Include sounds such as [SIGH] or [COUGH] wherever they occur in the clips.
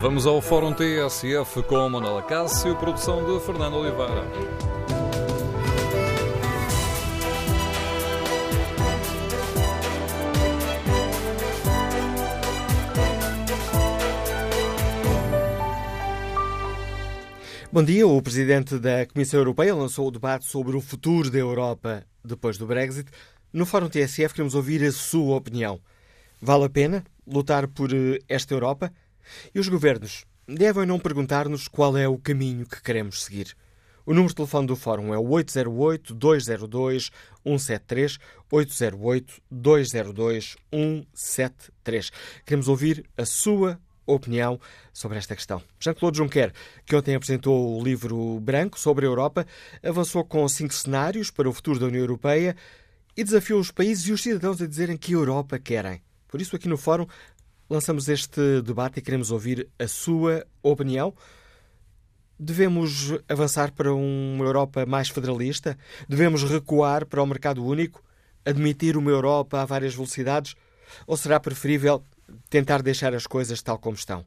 Vamos ao Fórum TSF com Manuela Cássio, produção de Fernando Oliveira. Bom dia. O presidente da Comissão Europeia lançou o debate sobre o futuro da Europa depois do Brexit. No Fórum TSF queremos ouvir a sua opinião. Vale a pena lutar por eh, esta Europa? E os governos devem não perguntar-nos qual é o caminho que queremos seguir. O número de telefone do Fórum é o 808-202-173, 808-202-173. Queremos ouvir a sua opinião sobre esta questão. Jean-Claude Juncker, que ontem apresentou o livro branco sobre a Europa, avançou com cinco cenários para o futuro da União Europeia e desafiou os países e os cidadãos a dizerem que Europa querem. Por isso, aqui no Fórum, lançamos este debate e queremos ouvir a sua opinião. Devemos avançar para uma Europa mais federalista? Devemos recuar para o mercado único? Admitir uma Europa a várias velocidades? Ou será preferível tentar deixar as coisas tal como estão?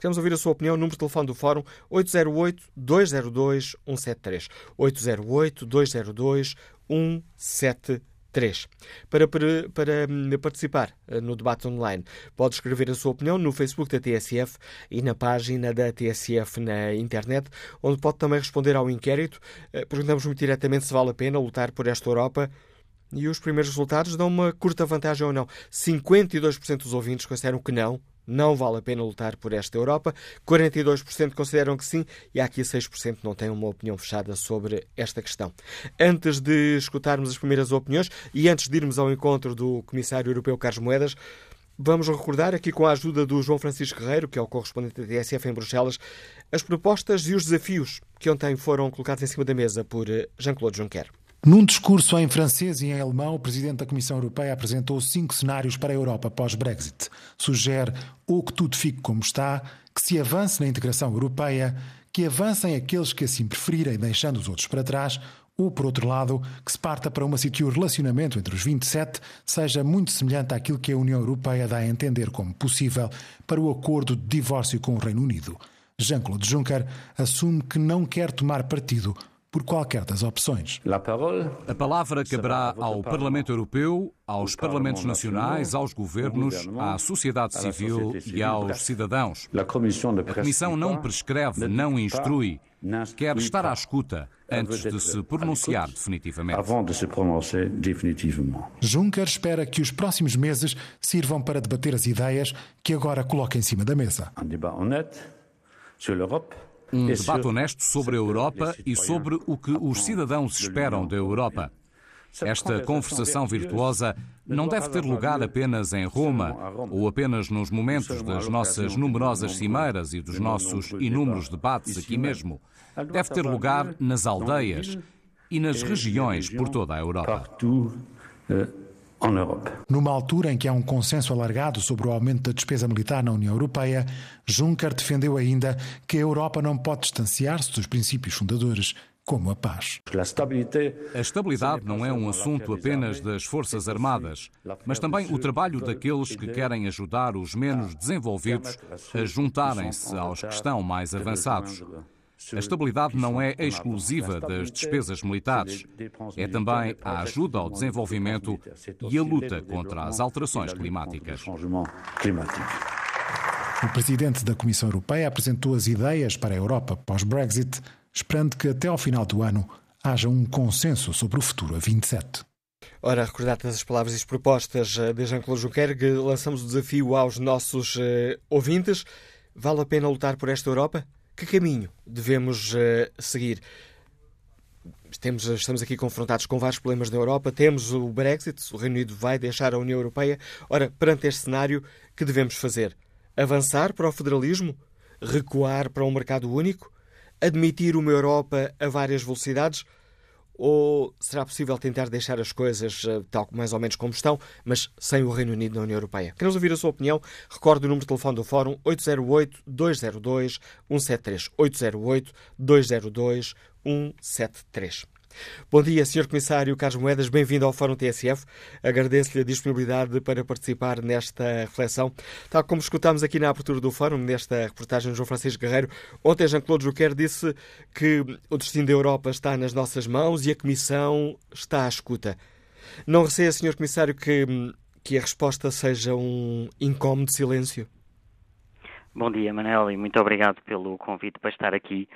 Queremos ouvir a sua opinião. Número de telefone do Fórum 808-202-173. 808-202-173. 3. Para, para, para hum, participar eh, no debate online, pode escrever a sua opinião no Facebook da TSF e na página da TSF na internet, onde pode também responder ao inquérito. Eh, perguntamos muito diretamente se vale a pena lutar por esta Europa. E os primeiros resultados dão uma curta vantagem ou não. 52% dos ouvintes consideram que não, não vale a pena lutar por esta Europa. 42% consideram que sim e há aqui 6% não têm uma opinião fechada sobre esta questão. Antes de escutarmos as primeiras opiniões e antes de irmos ao encontro do Comissário Europeu Carlos Moedas, Vamos recordar aqui com a ajuda do João Francisco Guerreiro, que é o correspondente da TSF em Bruxelas, as propostas e os desafios que ontem foram colocados em cima da mesa por Jean-Claude Juncker. Num discurso em francês e em alemão, o presidente da Comissão Europeia apresentou cinco cenários para a Europa pós-Brexit. Sugere ou que tudo fique como está, que se avance na integração europeia, que avancem aqueles que assim preferirem, deixando os outros para trás, ou, por outro lado, que se parta para uma que o relacionamento entre os 27 seja muito semelhante àquilo que a União Europeia dá a entender como possível para o acordo de divórcio com o Reino Unido. Jean-Claude Juncker assume que não quer tomar partido por qualquer das opções. A palavra caberá ao Parlamento Europeu, aos Parlamentos Nacionais, aos governos, à sociedade civil e aos cidadãos. A Comissão não prescreve, não instrui, quer estar à escuta antes de se pronunciar definitivamente. Juncker espera que os próximos meses sirvam para debater as ideias que agora coloca em cima da mesa. Um debate honesto sobre a Europa e sobre o que os cidadãos esperam da Europa. Esta conversação virtuosa não deve ter lugar apenas em Roma ou apenas nos momentos das nossas numerosas cimeiras e dos nossos inúmeros debates aqui mesmo. Deve ter lugar nas aldeias e nas regiões por toda a Europa. Numa altura em que há um consenso alargado sobre o aumento da despesa militar na União Europeia, Juncker defendeu ainda que a Europa não pode distanciar-se dos princípios fundadores, como a paz. A estabilidade não é um assunto apenas das Forças Armadas, mas também o trabalho daqueles que querem ajudar os menos desenvolvidos a juntarem-se aos que estão mais avançados. A estabilidade não é exclusiva das despesas militares. É também a ajuda ao desenvolvimento e a luta contra as alterações climáticas. O presidente da Comissão Europeia apresentou as ideias para a Europa pós-Brexit, esperando que até ao final do ano haja um consenso sobre o futuro a 27. Ora, recordadas as palavras e as propostas eh, de Jean-Claude Juncker, lançamos o desafio aos nossos uh, ouvintes. Vale a pena lutar por esta Europa? Que caminho devemos uh, seguir? Temos, estamos aqui confrontados com vários problemas na Europa. Temos o Brexit, o Reino Unido vai deixar a União Europeia. Ora, perante este cenário, que devemos fazer? Avançar para o federalismo? Recuar para um mercado único? Admitir uma Europa a várias velocidades? Ou será possível tentar deixar as coisas uh, tal mais ou menos como estão, mas sem o Reino Unido na União Europeia? Queremos ouvir a sua opinião. Recorde o número de telefone do Fórum 808-202-173. 808-202-173. Bom dia, Sr. Comissário Carlos Moedas, bem-vindo ao Fórum TSF. Agradeço-lhe a disponibilidade para participar nesta reflexão. Tal como escutámos aqui na abertura do Fórum, nesta reportagem de João Francisco Guerreiro, ontem Jean-Claude Juncker disse que o destino da Europa está nas nossas mãos e a Comissão está à escuta. Não receia, Sr. Comissário, que, que a resposta seja um incómodo silêncio? Bom dia, Manel, e muito obrigado pelo convite para estar aqui.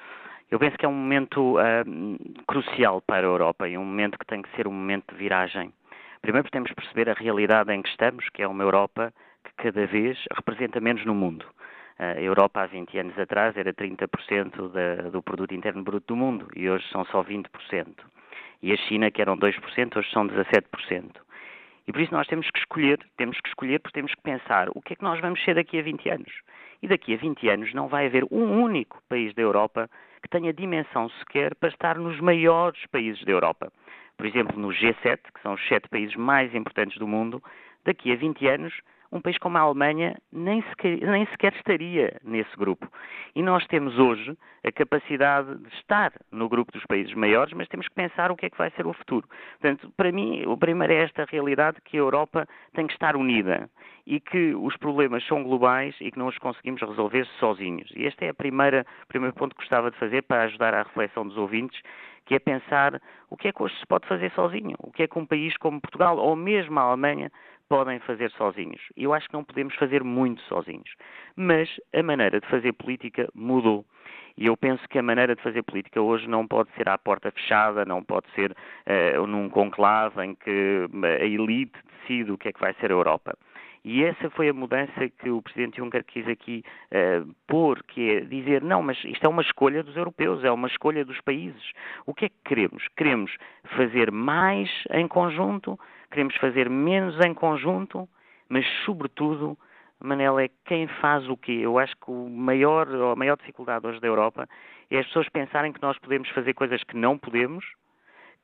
Eu penso que é um momento uh, crucial para a Europa e um momento que tem que ser um momento de viragem. Primeiro, temos que perceber a realidade em que estamos, que é uma Europa que cada vez representa menos no mundo. A Europa, há 20 anos atrás, era 30% da, do produto interno bruto do mundo e hoje são só 20%. E a China, que eram 2%, hoje são 17%. E por isso nós temos que escolher, temos que escolher porque temos que pensar o que é que nós vamos ser daqui a 20 anos. E daqui a 20 anos não vai haver um único país da Europa que tenha dimensão sequer para estar nos maiores países da Europa. Por exemplo, no G7, que são os sete países mais importantes do mundo, daqui a 20 anos um país como a Alemanha nem sequer, nem sequer, estaria nesse grupo. E nós temos hoje a capacidade de estar no grupo dos países maiores, mas temos que pensar o que é que vai ser o futuro. Portanto, para mim, o primeiro é esta realidade que a Europa tem que estar unida e que os problemas são globais e que não os conseguimos resolver sozinhos. E este é o primeiro ponto que gostava de fazer para ajudar à reflexão dos ouvintes, que é pensar o que é que hoje se pode fazer sozinho, o que é que um país como Portugal ou mesmo a Alemanha podem fazer sozinhos. Eu acho que não podemos fazer muito sozinhos. Mas a maneira de fazer política mudou. E eu penso que a maneira de fazer política hoje não pode ser à porta fechada, não pode ser uh, num conclave em que a elite decide o que é que vai ser a Europa. E essa foi a mudança que o Presidente Juncker quis aqui uh, pôr, que é dizer, não, mas isto é uma escolha dos europeus, é uma escolha dos países. O que é que queremos? Queremos fazer mais em conjunto, queremos fazer menos em conjunto, mas, sobretudo, Manel, é quem faz o quê? Eu acho que o maior, a maior dificuldade hoje da Europa é as pessoas pensarem que nós podemos fazer coisas que não podemos,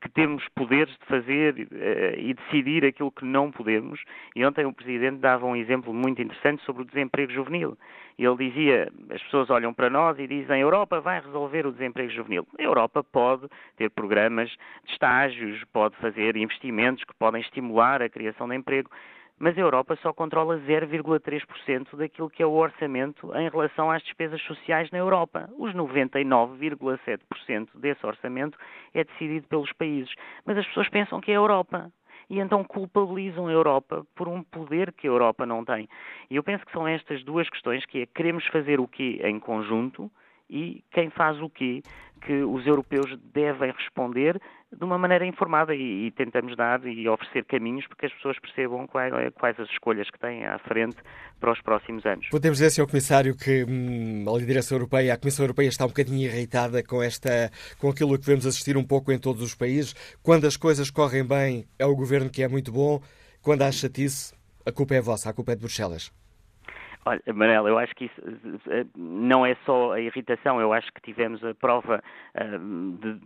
que temos poderes de fazer uh, e decidir aquilo que não podemos. E ontem o Presidente dava um exemplo muito interessante sobre o desemprego juvenil. Ele dizia, as pessoas olham para nós e dizem, a Europa vai resolver o desemprego juvenil. A Europa pode ter programas de estágios, pode fazer investimentos que podem estimular a criação de emprego, mas a Europa só controla 0,3% daquilo que é o orçamento em relação às despesas sociais na Europa. Os 99,7% desse orçamento é decidido pelos países. Mas as pessoas pensam que é a Europa. E então culpabilizam a Europa por um poder que a Europa não tem. E eu penso que são estas duas questões, que é queremos fazer o quê em conjunto e quem faz o quê que os europeus devem responder de uma maneira informada e, e, tentamos dar e oferecer caminhos para que as pessoas percebam quais, quais, as escolhas que têm à frente para os próximos anos. Podemos dizer, Sr. Comissário, que hum, a liderança europeia, a Comissão Europeia está um bocadinho irritada com, esta, com aquilo que vemos assistir um pouco em todos os países. Quando as coisas correm bem, é o governo que é muito bom. Quando há chatice, a culpa é vossa, a culpa é de Bruxelas. Olha, Manela, eu acho que isso eh, não é só a irritação, eu acho que tivemos a prova uh, de,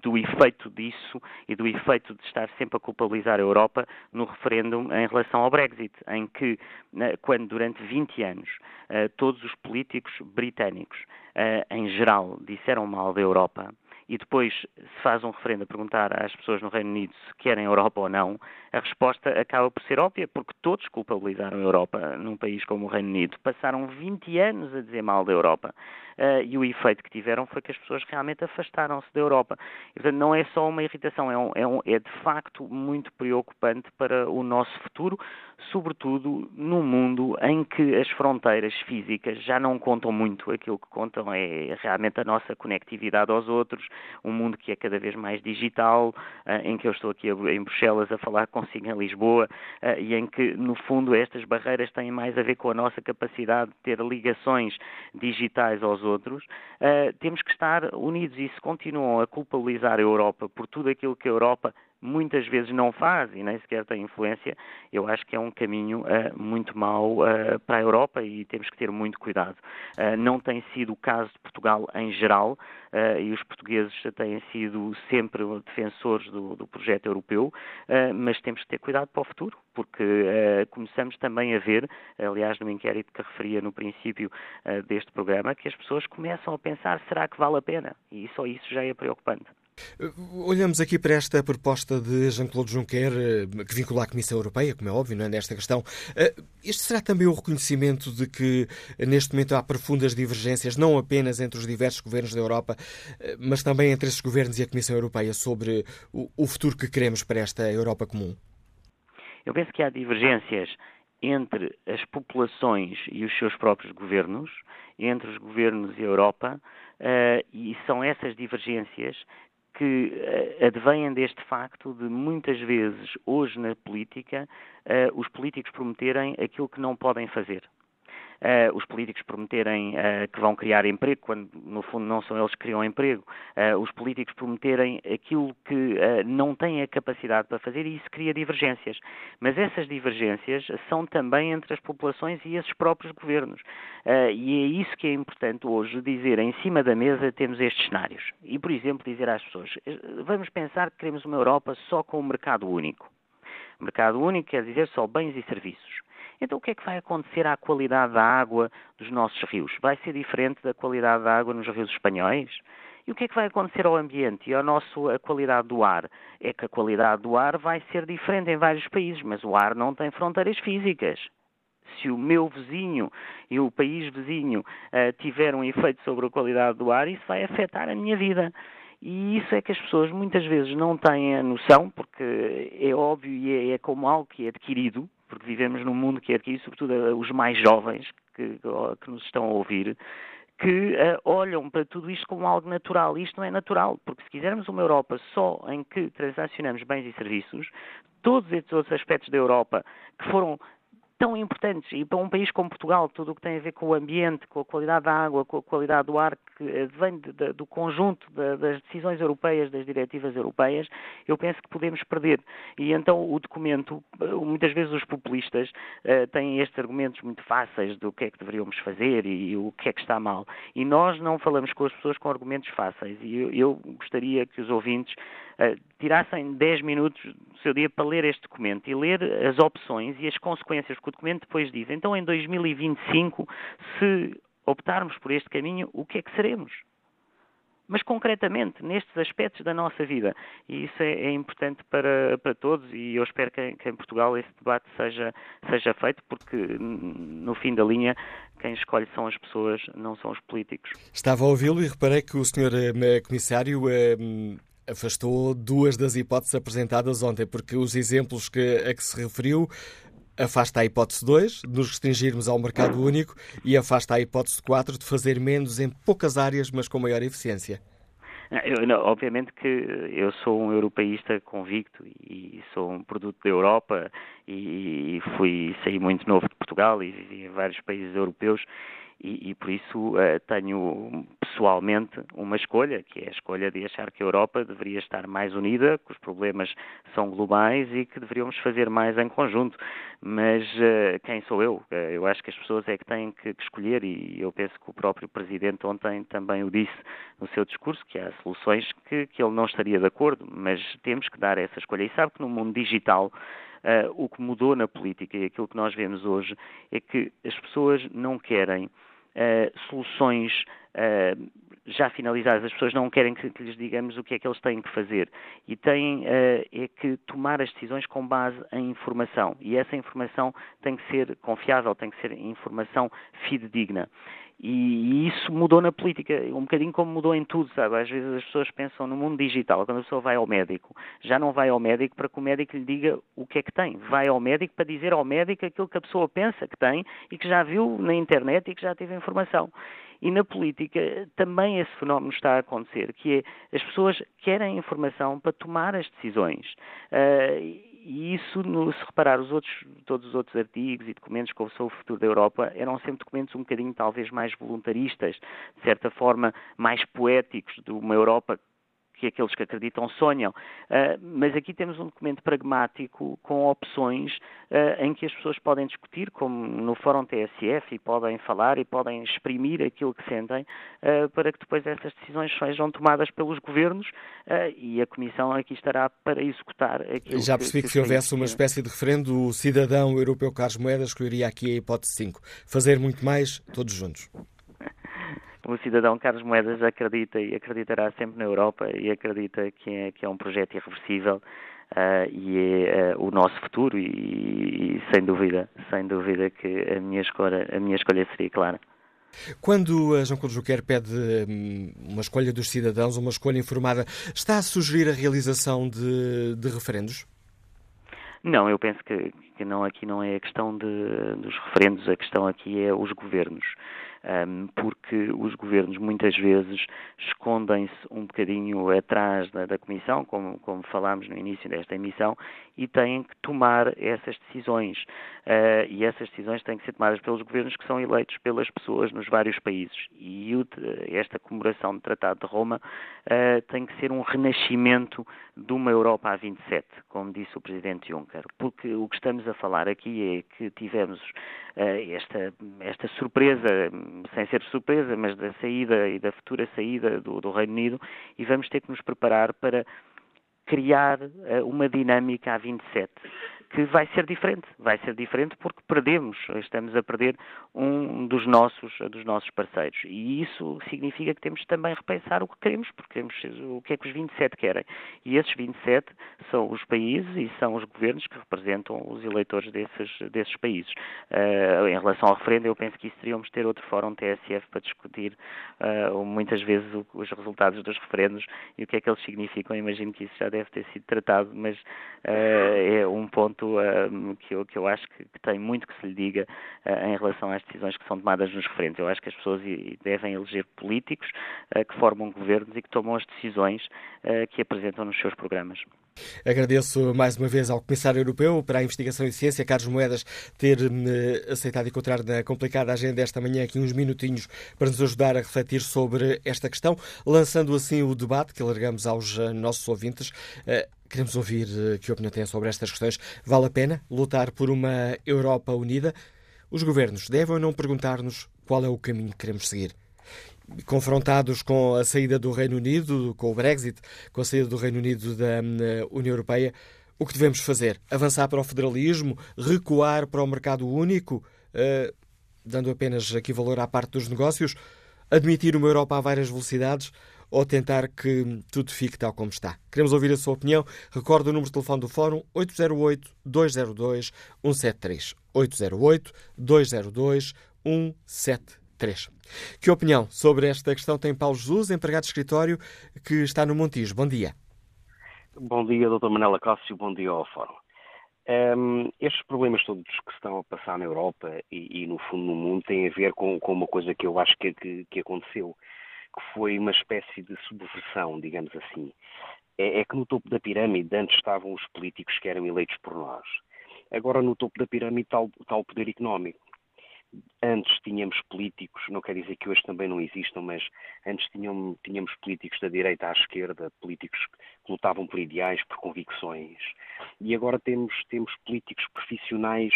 do efeito disso e do efeito de estar sempre a culpabilizar a Europa no referendo em relação ao Brexit, em que, uh, quando durante 20 anos uh, todos os políticos britânicos, em geral, disseram mal da Europa, e depois se faz um referendo a perguntar às pessoas no Reino Unido se querem a Europa ou não, a resposta acaba por ser óbvia, porque todos culpabilizaram a Europa num país como o Reino Unido. Passaram 20 anos a dizer mal da Europa. Uh, e o efeito que tiveram foi que as pessoas realmente afastaram-se da Europa. E, portanto, não é só uma irritação, é, um, é, um, é de facto muito preocupante para o nosso futuro, sobretudo num mundo em que as fronteiras físicas já não contam muito. Aquilo que contam é realmente a nossa conectividade aos outros, um mundo que é cada vez mais digital, uh, em que eu estou aqui em Bruxelas a falar consigo em Lisboa, uh, e em que, no fundo, estas barreiras têm mais a ver com a nossa capacidade de ter ligações digitais aos outros, uh, temos que estar unidos e se continuam a culpabilizar a Europa por tudo aquilo que a Europa muitas vezes não faz e nem sequer tem influência, eu acho que é um caminho uh, muito mau uh, para a Europa e temos que ter muito cuidado. Uh, não tem sido o caso de Portugal em geral e os portugueses têm sido sempre defensores do, do projeto europeu, mas temos que ter cuidado para o futuro, porque começamos também a ver, aliás, no inquérito que referia no princípio deste programa, que as pessoas começam a pensar: será que vale a pena? E só isso já é preocupante. Olhamos aqui para esta proposta de Jean-Claude Juncker, eh, que vincula a Comissão Europeia, como é óbvio, não é, nesta questão. Eh, este será também o reconhecimento de que, neste momento, há profundas divergências, não apenas entre os diversos governos da Europa, eh, mas também entre esses governos e a Comissão Europeia, sobre o futuro que queremos para esta Europa comum? Eu penso que há divergências entre as populações e os seus próprios governos, entre os governos e a Europa, e são essas divergências que uh, advêm deste facto de muitas vezes, hoje na política, uh, os políticos prometerem aquilo que não podem fazer uh, os políticos prometerem uh, que vão criar emprego, quando no fundo não são eles que criam emprego, uh, os políticos prometerem aquilo que não têm a capacidade para fazer e isso cria divergências. Mas essas divergências são também entre as populações e esses próprios governos. e é isso que é importante hoje dizer, em cima da mesa temos estes cenários. E, por exemplo, dizer às pessoas, vamos pensar que queremos uma Europa só com um mercado único. Mercado único quer dizer só bens e serviços. Então o que é que vai acontecer à qualidade da água dos nossos rios? Vai ser diferente da qualidade da água nos rios espanhóis? E o que é que vai acontecer ao ambiente e à nossa qualidade do ar? É que a qualidade do ar vai ser diferente em vários países, mas o ar não tem fronteiras físicas. Se o meu vizinho e o país vizinho uh, tiver um efeito sobre a qualidade do ar, isso vai afetar a minha vida. E isso é que as pessoas muitas vezes não têm a noção, porque é óbvio e é, é como algo que é adquirido, porque vivemos num mundo que é aqui, sobretudo eh, os mais jovens que, que nos estão a ouvir, que uh, olham para tudo isto como algo natural. Isto não é natural, porque se quisermos uma Europa só em que transacionamos bens e serviços, todos esses outros aspectos da Europa que foram tão importantes. E para um país como Portugal, tudo o que tem a ver com o ambiente, com a qualidade da água, com a qualidade do ar, que vem de, de, do conjunto de, das decisões europeias, das diretivas europeias, eu penso que podemos perder. E então o documento, muitas vezes os populistas uh, têm estes argumentos muito fáceis do que é que deveríamos fazer e, e, o que é que está mal. E nós não falamos com as pessoas com argumentos fáceis. E eu, eu gostaria que os ouvintes tirassem 10 minutos do seu dia para ler este documento e ler as opções e as consequências que o documento depois diz. Então, em 2025, se optarmos por este caminho, o que é que seremos? Mas concretamente, nestes aspectos da nossa vida. E isso é, é importante para, para todos e eu espero que, que, em Portugal esse debate seja, seja feito, porque no fim da linha quem escolhe são as pessoas, não são os políticos. Estava a ouvi-lo e reparei que o Sr. Eh, comissário eh, afastou duas das hipóteses apresentadas ontem, porque os exemplos que, a que se referiu afasta a hipótese 2 de nos restringirmos ao mercado único e afasta a hipótese 4 de fazer menos em poucas áreas, mas com maior eficiência. Eu, não, obviamente que eu sou um europeísta convicto e sou um produto da Europa e, fui saí muito novo de Portugal e vivi em vários países europeus e, e por isso uh, tenho pessoalmente uma escolha, que é a escolha de achar que a Europa deveria estar mais unida, que os problemas são globais e que deveríamos fazer mais em conjunto. Mas uh, quem sou eu? Uh, eu acho que as pessoas é que têm que, que, escolher e eu penso que o próprio Presidente ontem também o disse no seu discurso, que há soluções que, que ele não estaria de acordo, mas temos que dar essa escolha. E sabe que no mundo digital Uh, o que mudou na política e aquilo que nós vemos hoje é que as pessoas não querem soluções uh, já finalizadas. As pessoas não querem que, que, lhes digamos o que é que eles têm que fazer. E têm uh, é que tomar as decisões com base em informação. E essa informação tem que ser confiável, tem que ser informação fidedigna. E, isso mudou na política, um bocadinho como mudou em tudo, sabe? Às vezes as pessoas pensam no mundo digital, quando a pessoa vai ao médico, já não vai ao médico para que o médico lhe diga o que é que tem, vai ao médico para dizer ao médico aquilo que a pessoa pensa que tem e que já viu na internet e que já teve informação. E na política também esse fenómeno está a acontecer, que é as pessoas querem informação para tomar as decisões. Uh, e isso, se reparar os outros, todos os outros artigos e documentos sobre o futuro da Europa, eram sempre documentos um bocadinho talvez mais voluntaristas, de certa forma mais poéticos, de uma Europa que aqueles que acreditam sonham. Uh, mas aqui temos um documento pragmático com opções uh, em que as pessoas podem discutir, como no Fórum TSF, e podem falar e podem exprimir aquilo que sentem, uh, para que depois essas decisões sejam tomadas pelos governos e a Comissão aqui estará para executar aquilo Já percebi que, que se houvesse uma espécie de referendo, o cidadão europeu Carlos Moedas escolheria aqui a hipótese 5. Fazer muito mais, todos juntos. O cidadão Carlos Moedas acredita e acreditará sempre na Europa e acredita que é, que é um projeto irreversível uh, e é uh, o nosso futuro e, e, sem dúvida, sem dúvida que a minha escolha, a minha escolha seria clara. Quando a João Claude Juncker pede hum, uma escolha dos cidadãos, uma escolha informada, está a sugerir a realização de, de referendos? Não, eu penso que, que, não, aqui não é a questão de, dos referendos, a questão aqui é os governos porque os governos muitas vezes escondem-se um bocadinho atrás da, da Comissão, como, como, falámos no início desta emissão, e têm que tomar essas decisões. Uh, e essas decisões têm que ser tomadas pelos governos que são eleitos pelas pessoas nos vários países. E o, esta comemoração do Tratado de Roma uh, tem que ser um renascimento de uma Europa a 27, como disse o Presidente Juncker. Porque o que estamos a falar aqui é que tivemos uh, esta, esta surpresa sem ser surpresa, mas da saída e da futura saída do, do Reino Unido, e vamos ter que nos preparar para criar uh, uma dinâmica a 27 que vai ser diferente. Vai ser diferente porque perdemos, estamos a perder um dos nossos, dos nossos parceiros. E isso significa que temos também a repensar o que queremos, porque queremos o que é que os 27 querem. E esses 27 são os países e são os governos que representam os eleitores desses, desses países. Uh, em relação ao referendo, eu penso que isso teríamos ter outro fórum TSF para discutir uh, muitas vezes o, os resultados dos referendos e o que é que eles significam. imagino que isso já deve ter sido tratado, mas uh, é um ponto uh, que, eu, que eu acho que, que, tem muito que se lhe diga uh, em relação às decisões que são tomadas nos referentes. Eu acho que as pessoas devem eleger políticos uh, que formam governos e que tomam as decisões que apresentam nos seus programas. Agradeço mais uma vez ao Comissário Europeu para a Investigação e Ciência, Carlos Moedas, ter aceitado encontrar na complicada agenda esta manhã aqui uns minutinhos para nos ajudar a refletir sobre esta questão, lançando assim o debate que alargamos aos nossos ouvintes. Queremos ouvir eh, que opinião têm sobre estas questões. Vale a pena lutar por uma Europa unida? Os governos devem ou não perguntar-nos qual é o caminho que queremos seguir? Confrontados com a saída do Reino Unido, com o Brexit, com a saída do Reino Unido da hum, União Europeia, o que devemos fazer? Avançar para o federalismo? Recuar para o mercado único? Uh, dando apenas aqui valor à parte dos negócios? Admitir uma Europa a várias velocidades? ou tentar que tudo fique tal como está. Queremos ouvir a sua opinião. Recordo o número de telefone do Fórum 808-202-173. 808-202-173. Que opinião sobre esta questão tem Paulo Jesus, empregado de escritório, que está no Montijo? Bom dia. Bom dia, doutor Manela Cássio. Bom dia ao Fórum. Um, estes problemas todos que estão a passar na Europa e, e, no fundo, no mundo têm a ver com, com uma coisa que eu acho que, que, que aconteceu que foi uma espécie de subversão, digamos assim. É, é, que no topo da pirâmide antes estavam os políticos que eram eleitos por nós. Agora no topo da pirâmide está o poder económico. Antes tínhamos políticos, não quer dizer que hoje também não existam, mas antes tínhamos, políticos da direita à esquerda, políticos que lutavam por ideais, por convicções. E agora temos, temos políticos profissionais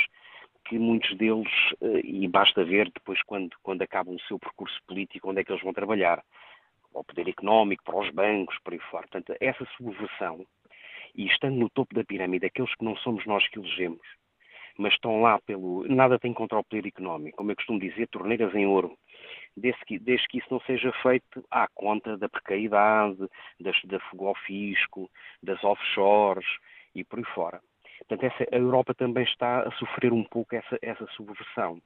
que muitos deles, eh, e basta ver depois quando, quando acabam o seu percurso político, onde é que eles vão trabalhar. Para o poder económico, para os bancos, por aí fora. Portanto, essa subversão, e estando no topo da pirâmide, aqueles que não somos nós que elegemos, mas estão lá pelo. Nada tem contra o poder económico, como eu costumo dizer, torneiras em ouro. Desde que, desde que isso não seja feito à conta da precariedade, das, da fuga ao fisco, das offshores e por aí fora. Portanto, essa, a Europa também está a sofrer um pouco essa, essa subversão.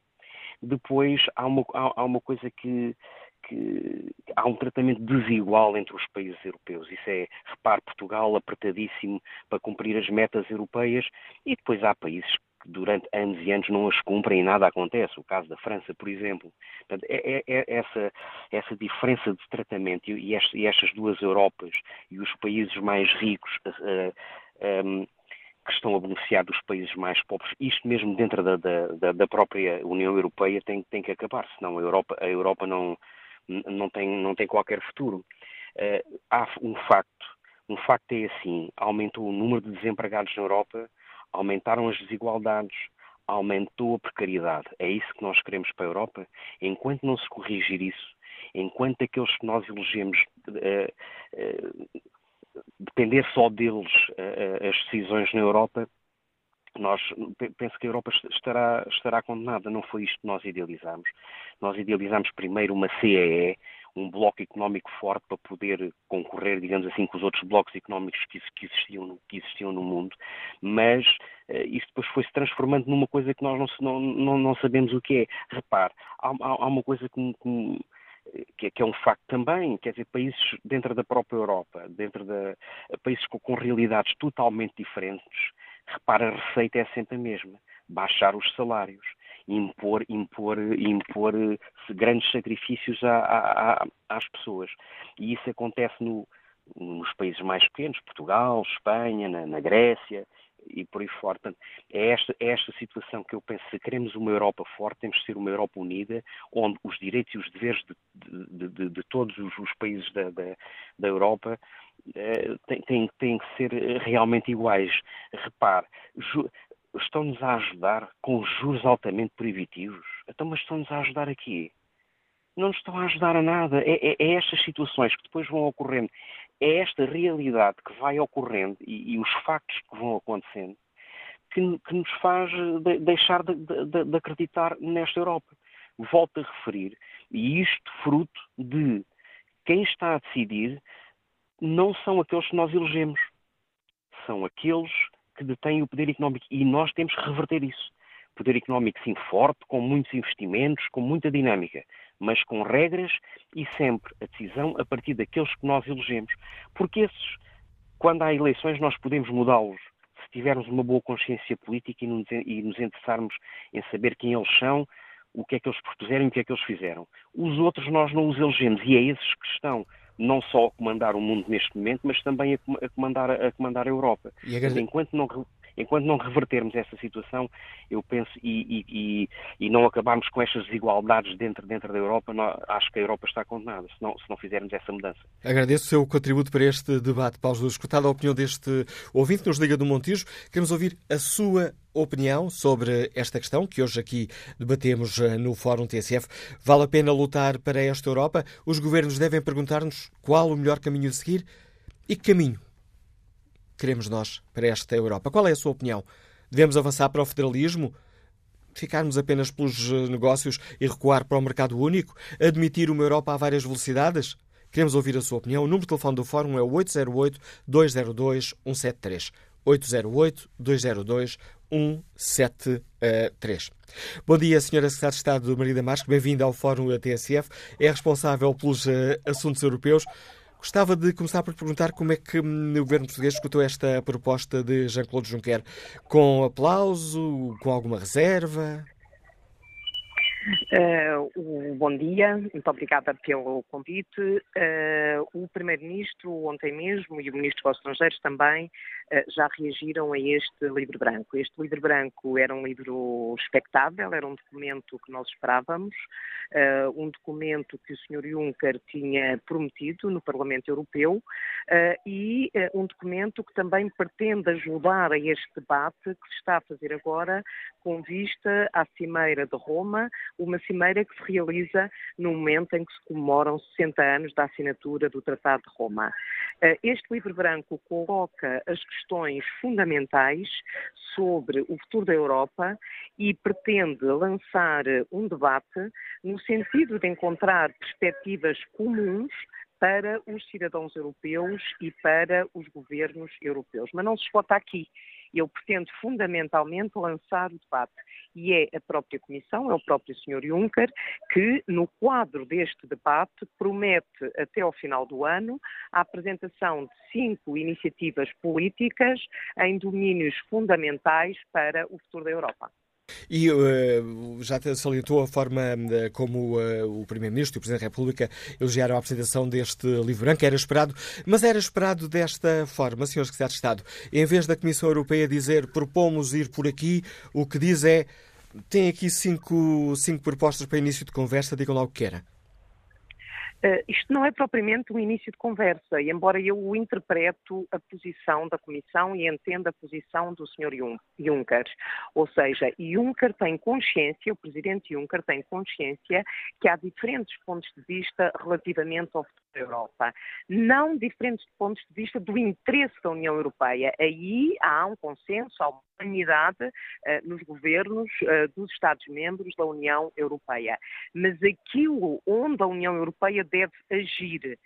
Depois, há uma, há, há uma coisa que, que há um tratamento desigual entre os países europeus. Isso é, repare, Portugal apertadíssimo para cumprir as metas europeias e depois há países que durante anos e anos não as cumprem e nada acontece. O caso da França, por exemplo. Portanto, é, é, é essa, essa diferença de tratamento e, e, estas duas Europas e os países mais ricos uh, uh, um, que estão a beneficiar dos países mais pobres. Isto mesmo dentro da, da, da própria União Europeia tem, tem que acabar, senão a Europa, a Europa não, não, tem, não tem qualquer futuro. Uh, há um facto, um facto é assim, aumentou o número de desempregados na Europa, aumentaram as desigualdades, aumentou a precariedade. É isso que nós queremos para a Europa? Enquanto não se corrigir isso, enquanto aqueles que nós elegemos uh, uh, depender só deles uh, as decisões na Europa, nós penso que a Europa estará, estará condenada. Não foi isto que nós idealizamos. Nós idealizamos primeiro uma CEE, um bloco económico forte para poder concorrer, digamos assim, com os outros blocos económicos que, que, existiam, que existiam no mundo, mas uh, isso depois foi-se transformando numa coisa que nós não, não, não, sabemos o que é. Repare, há, há, há uma coisa que, que, que, é um facto também, quer dizer, países dentro da própria Europa, dentro da países com, com realidades totalmente diferentes, repara, a receita é sempre a mesma, baixar os salários impor, impor, impor grandes sacrifícios às pessoas. E isso acontece no, nos países mais pequenos, Portugal, Espanha, na, na Grécia e por aí fora. Portanto, é esta, é esta situação que eu penso, se queremos uma Europa forte, temos de ser uma Europa unida, onde os direitos e os deveres de, de, de, de todos os, os, países da, da, da Europa eh, têm, têm, que ser realmente iguais. Repare, estão-nos a ajudar com juros altamente proibitivos. Então, mas estão-nos a ajudar aqui? Não nos estão a ajudar a nada. É, é, é, estas situações que depois vão ocorrendo, é esta realidade que vai ocorrendo e, e os factos que vão acontecendo que, que nos faz de, deixar de, de, de acreditar nesta Europa. Volto a referir, e isto fruto de quem está a decidir não são aqueles que nós elegemos, são aqueles que detêm o poder económico e nós temos que reverter isso. Poder económico, sim, forte, com muitos investimentos, com muita dinâmica, mas com regras e sempre a decisão a partir daqueles que nós elegemos. Porque esses, quando há eleições, nós podemos mudá-los se tivermos uma boa consciência política e nos interessarmos em saber quem eles são, o que é que eles propuseram e o que é que eles fizeram. Os outros nós não os elegemos e é esses que estão não só a comandar o mundo neste momento, mas também a, comandar, a comandar a Europa. Mas enquanto não, enquanto não revertermos essa situação, eu penso, e, e, e, não acabarmos com estas desigualdades dentro, dentro da Europa, não, acho que a Europa está condenada, se não, se não fizermos essa mudança. Agradeço o seu contributo para este debate, Paulo. Escutada a opinião deste ouvinte que nos liga do Montijo, queremos ouvir a sua opinião sobre esta questão que hoje aqui debatemos eh, no Fórum TSF. Vale a pena lutar para esta Europa? Os governos devem perguntar-nos qual o melhor caminho a seguir? E que caminho queremos nós para esta Europa? Qual é a sua opinião? Devemos avançar para o federalismo? Ficarmos apenas pelos eh, negócios e recuar para o mercado único? Admitir uma Europa a várias velocidades? Queremos ouvir a sua opinião. O número de telefone do Fórum é 808-202-173. 808-202-173. 173. Bom dia, Sra. Secretária de Estado Marida Marques, bem-vinda ao Fórum da TSF. É responsável pelos uh, assuntos europeus. Gostava de começar por perguntar como é que hum, o governo português escutou esta proposta de Jean-Claude Juncker. Com aplauso, com alguma reserva? Uh, bom dia, muito obrigada pelo convite. Uh, o Primeiro-Ministro, ontem mesmo, e o Ministro dos Estrangeiros também, uh, já reagiram a este livro branco. Este livro branco era um livro expectável, era um documento que nós esperávamos, um documento que o Sr. Juncker tinha prometido no Parlamento Europeu e um documento que também pretende ajudar a este debate que se está a fazer agora com vista à Cimeira de Roma, uma cimeira que se realiza no momento em que se comemoram 60 anos da assinatura do Tratado de Roma. Eh, este livro branco coloca as questões fundamentais sobre o futuro da Europa e pretende lançar um debate no sentido de encontrar perspectivas comuns para os cidadãos europeus e para os governos europeus. Mas não se esgota aqui. Eu pretendo fundamentalmente lançar o debate e é a própria Comissão, é o próprio Sr. Juncker, que no quadro deste debate promete até ao final do ano a apresentação de cinco iniciativas políticas em domínios fundamentais para o futuro da Europa. E uh, já salientou a forma uh, como uh, o Primeiro-Ministro e o Presidente da República elogiaram a apresentação deste livro branco. Era esperado, mas era esperado desta forma, Sr. Secretário de Estado. Em vez da Comissão Europeia dizer propomos ir por aqui, o que diz é tem aqui cinco, cinco propostas para início de conversa, digam lá o que querem. Uh, isto não é propriamente um início de conversa, e embora eu interpreto a posição da Comissão e entenda a posição do Sr. Juncker. Ou seja, Juncker tem consciência, o Presidente Juncker tem consciência que há diferentes pontos de vista relativamente ao futuro da Europa. Não diferentes pontos de vista do interesse da União Europeia. Aí há um consenso, há uma unanimidade uh, nos governos uh, dos Estados-membros da União Europeia. Mas aquilo onde a União Europeia deve agir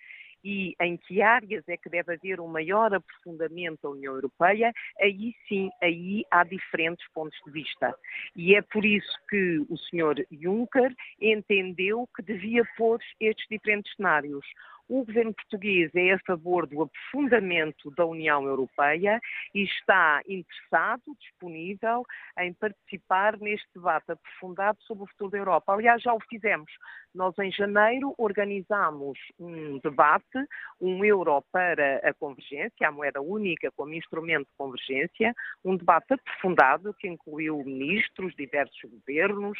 e em que áreas é que deve haver um maior aprofundamento da União Europeia, aí sim, aí há diferentes pontos de vista. E é por isso que o Sr. Juncker entendeu que devia pôr estes diferentes cenários. O governo português é a favor do aprofundamento da União Europeia e está interessado, disponível em participar neste debate aprofundado sobre o futuro da Europa. Aliás, já o fizemos. Nós, em janeiro, organizámos um debate, um euro para a convergência, a moeda única como instrumento de convergência, um debate aprofundado que incluiu ministros, diversos governos,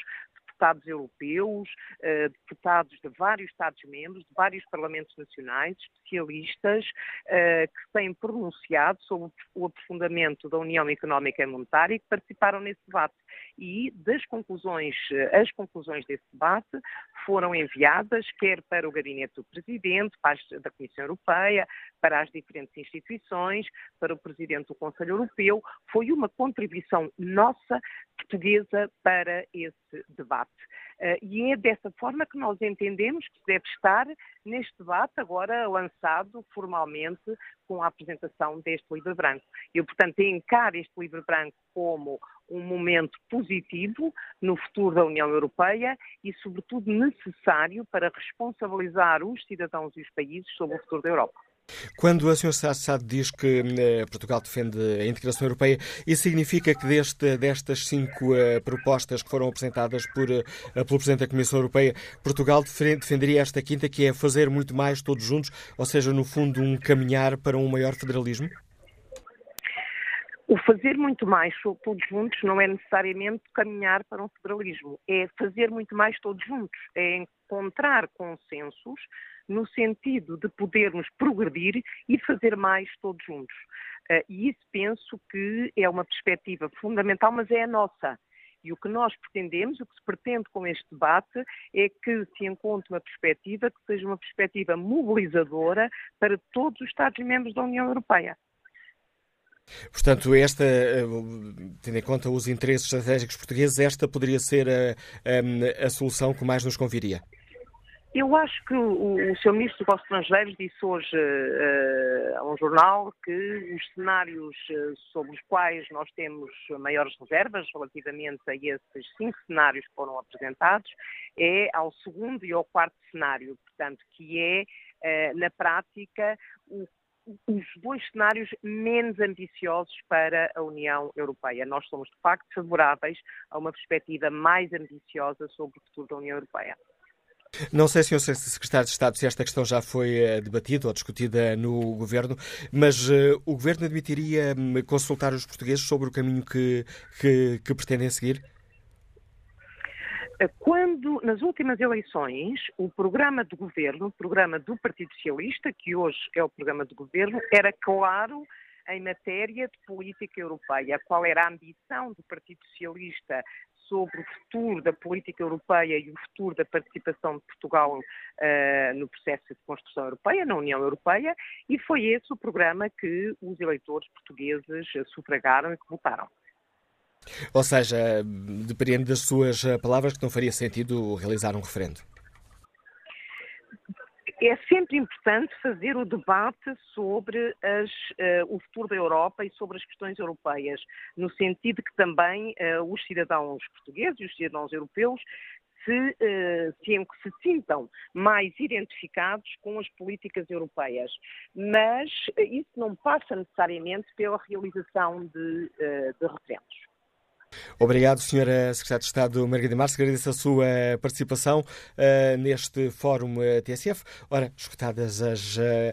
deputados europeus, eh, deputados de vários Estados-membros, de vários parlamentos nacionais, especialistas eh, que têm pronunciado sobre o aprofundamento da União Económica e Monetária e que participaram nesse debate. E das conclusões, eh, as conclusões desse debate foram enviadas quer para o gabinete do Presidente, para a, da Comissão Europeia, para as diferentes instituições, para o Presidente do Conselho Europeu. Foi uma contribuição nossa portuguesa para esse debate. Uh, e é dessa forma que nós entendemos que deve estar neste debate, agora lançado formalmente com a apresentação deste livro branco. Eu, portanto, encaro este livro branco como um momento positivo no futuro da União Europeia e, sobretudo, necessário para responsabilizar os cidadãos e os países sobre o futuro da Europa. Quando a Sra. Sassad diz que eh, Portugal defende a integração europeia, isso significa que deste, destas cinco uh, propostas que foram apresentadas por, uh, pelo Presidente da Comissão Europeia, Portugal defenderia esta quinta, que é fazer muito mais todos juntos, ou seja, no fundo, um caminhar para um maior federalismo? O fazer muito mais todos juntos não é necessariamente caminhar para um federalismo, é fazer muito mais todos juntos, é encontrar consensos no sentido de podermos progredir e fazer mais todos juntos. Uh, e isso penso que é uma perspectiva fundamental, mas é a nossa. E o que nós pretendemos, o que se pretende com este debate, é que se encontre uma perspectiva que seja uma perspectiva mobilizadora para todos os Estados-membros da União Europeia. Portanto, esta, eh, tendo em conta os interesses estratégicos portugueses, esta poderia ser a, a, a solução que mais nos conviria? Eu acho que o, o. Ministro dos Estrangeiros disse hoje uh, a um jornal que os cenários uh, sobre os quais nós temos maiores reservas relativamente a esses cinco cenários que foram apresentados é ao segundo e ao quarto cenário, portanto, que é, na prática, o os dois cenários menos ambiciosos para a União Europeia. Nós somos, de facto, favoráveis a uma perspectiva mais ambiciosa sobre o futuro da União Europeia. Não sei, Sr. Secretário de Estado, se esta questão já foi eh, debatida ou discutida no Governo, mas uh, o Governo admitiria hum, consultar os portugueses sobre o caminho que, que, que pretendem seguir? Eh, quando, nas últimas eleições, o programa de governo, o programa do Partido Socialista, que hoje é o programa de governo, era claro em matéria de política europeia. Qual era a ambição do Partido Socialista sobre o futuro da política europeia e o futuro da participação de Portugal uh, no processo de construção europeia, na União Europeia, e foi esse o programa que os eleitores portugueses sufragaram e que votaram. Ou seja, depende das suas palavras que não faria sentido realizar um referendo é sempre importante fazer o debate sobre as, uh, o futuro da Europa e sobre as questões europeias, no sentido que também uh, os cidadãos portugueses e os cidadãos europeus se, se, se, sintam mais identificados com as políticas europeias. Mas isso não passa necessariamente pela realização de, de referendos. Obrigado, Sra. Secretária de Estado Margarida Marques. Agradeço a sua participação uh, neste Fórum uh, TSF. Ora, escutadas as, uh,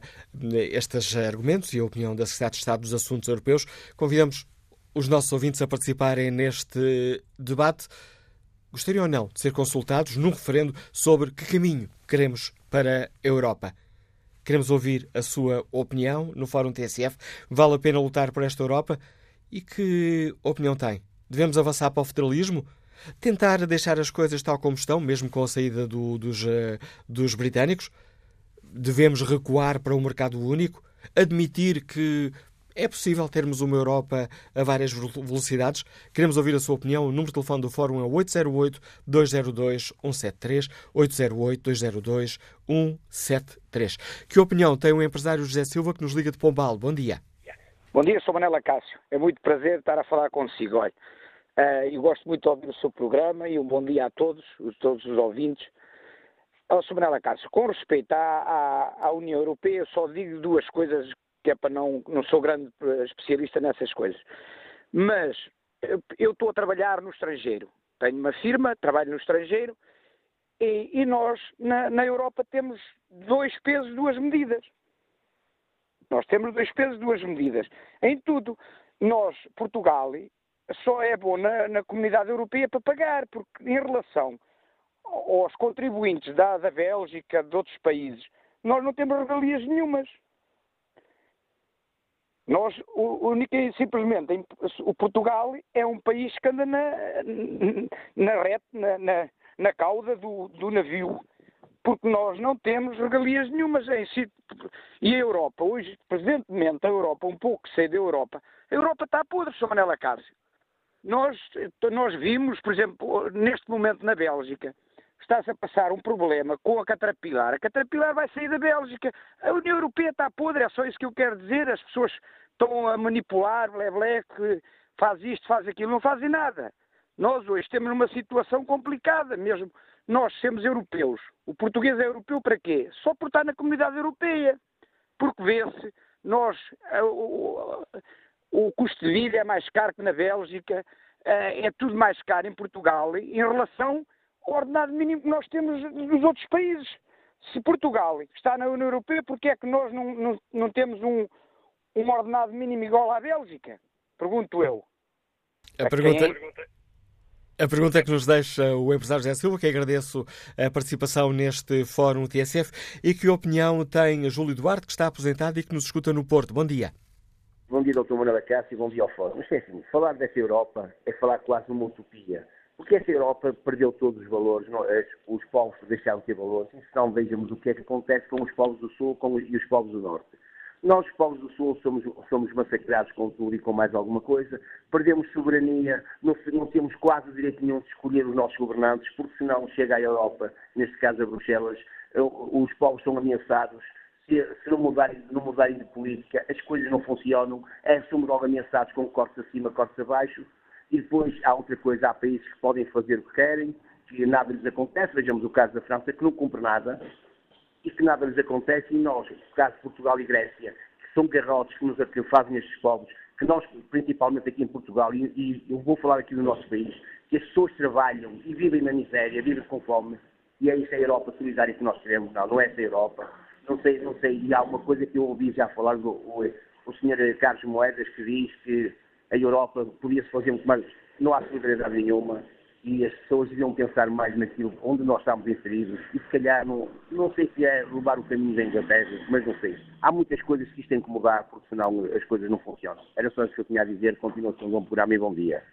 estes argumentos e a opinião da Secretária de Estado dos Assuntos Europeus, convidamos os nossos ouvintes a participarem neste debate. Gostariam ou não de ser consultados num referendo sobre que caminho queremos para a Europa? Queremos ouvir a sua opinião no Fórum TSF. Vale a pena lutar por esta Europa? E que opinião tem Devemos avançar para o federalismo? Tentar deixar as coisas tal como estão, mesmo com a saída do, dos, uh, dos britânicos? Devemos recuar para um mercado único? Admitir que É possível termos uma Europa a várias velocidades? Queremos ouvir a sua opinião. O número de telefone do Fórum é 808-202-173, 808-202-173. Que opinião tem o empresário José Silva que nos liga de Pombal? Bom dia. Bom dia, sou Manela Cássio. É muito prazer estar a falar consigo. Olha, uh, eu gosto muito de ouvir o seu programa e um bom dia a todos, todos os ouvintes. Oh, sou Manela Cássio, com respeito à, à, à União Europeia, eu só digo duas coisas que é para não, não sou grande especialista nessas coisas. Mas eu estou a trabalhar no estrangeiro. Tenho uma firma, trabalho no estrangeiro e, e nós na, na, Europa temos dois pesos, duas medidas. Nós temos dois pesos, duas medidas. Em tudo, nós, Portugal, só é bom na, na comunidade europeia para pagar, porque em relação aos contribuintes da, da Bélgica, de outros países, nós não temos regalias nenhumas. Nós, única e simplesmente, o Portugal é um país que anda na, na, reta, na, na, na cauda do, do, navio, porque nós não temos regalias nenhumas em si. E a Europa, hoje, presentemente, a Europa, um pouco sei da Europa, a Europa está podre, Sr. Manela Cássio. Nós, nós vimos, por exemplo, neste momento na Bélgica, está-se a passar um problema com a Caterpillar. A Caterpillar vai sair da Bélgica. A União Europeia está podre, é só isso que eu quero dizer. As pessoas estão a manipular, blé, blé, que faz isto, faz aquilo, não fazem nada. Nós hoje temos uma situação complicada mesmo. Nós somos europeus. O português é europeu para quê? Só por estar na comunidade europeia. Porque vê-se, nós, o, custo de vida é mais caro que na Bélgica, eh, é tudo mais caro em Portugal em relação o ordenado mínimo que nós temos nos outros países. Se Portugal está na União Europeia, por que é que nós não, não, não temos um, um ordenado mínimo igual à Bélgica? Pergunto eu. A pergunta, a pergunta é que nos deixa o empresário José Silva, que agradeço a participação neste Fórum TSF e que opinião tem Júlio Duarte, que está aposentado e que nos escuta no Porto. Bom dia. Bom dia, Dr. Manuel Acácio, bom dia ao Fórum. Mas assim, falar dessa Europa é falar quase uma utopia. Porque essa Europa perdeu todos os valores, não, os povos deixaram de ter valores, se não vejamos o que é que acontece com os povos do Sul com, e os povos do Norte. Nós, os povos do Sul, somos, somos massacrados com tudo e com mais alguma coisa, perdemos soberania, não, não temos quase direito nenhum de escolher os nossos governantes, porque senão chega à Europa, neste caso a Bruxelas, os povos são ameaçados, se, se não, mudarem, não, mudarem, de política, as coisas não funcionam, é, somos logo ameaçados com cortes acima, cortes abaixo, e depois há outra coisa, há países que podem fazer o que querem, que nada lhes acontece. Vejamos o caso da França, que não cumpre nada e que nada lhes acontece. E nós, o caso de Portugal e Grécia, que são garrotes que, nos, que fazem estes povos, que nós, principalmente aqui em Portugal, e, e eu vou falar aqui do nosso país, que as pessoas trabalham e vivem na miséria, vivem com fome, e é isso a Europa solidária que nós queremos. Não, não é essa Europa. Não sei, não sei, e há uma coisa que eu ouvi já falar do o, o senhor Carlos Moedas, que diz que a Europa podia-se fazer muito mais. Não há solidariedade nenhuma e as pessoas deviam pensar mais naquilo onde nós estamos inseridos e se calhar não, não sei se é roubar o caminho da Inglaterra, mas não sei. Há muitas coisas que isto tem que mudar porque senão as coisas não funcionam. Era só isso que eu tinha a dizer. Continuação um bom programa e bom dia.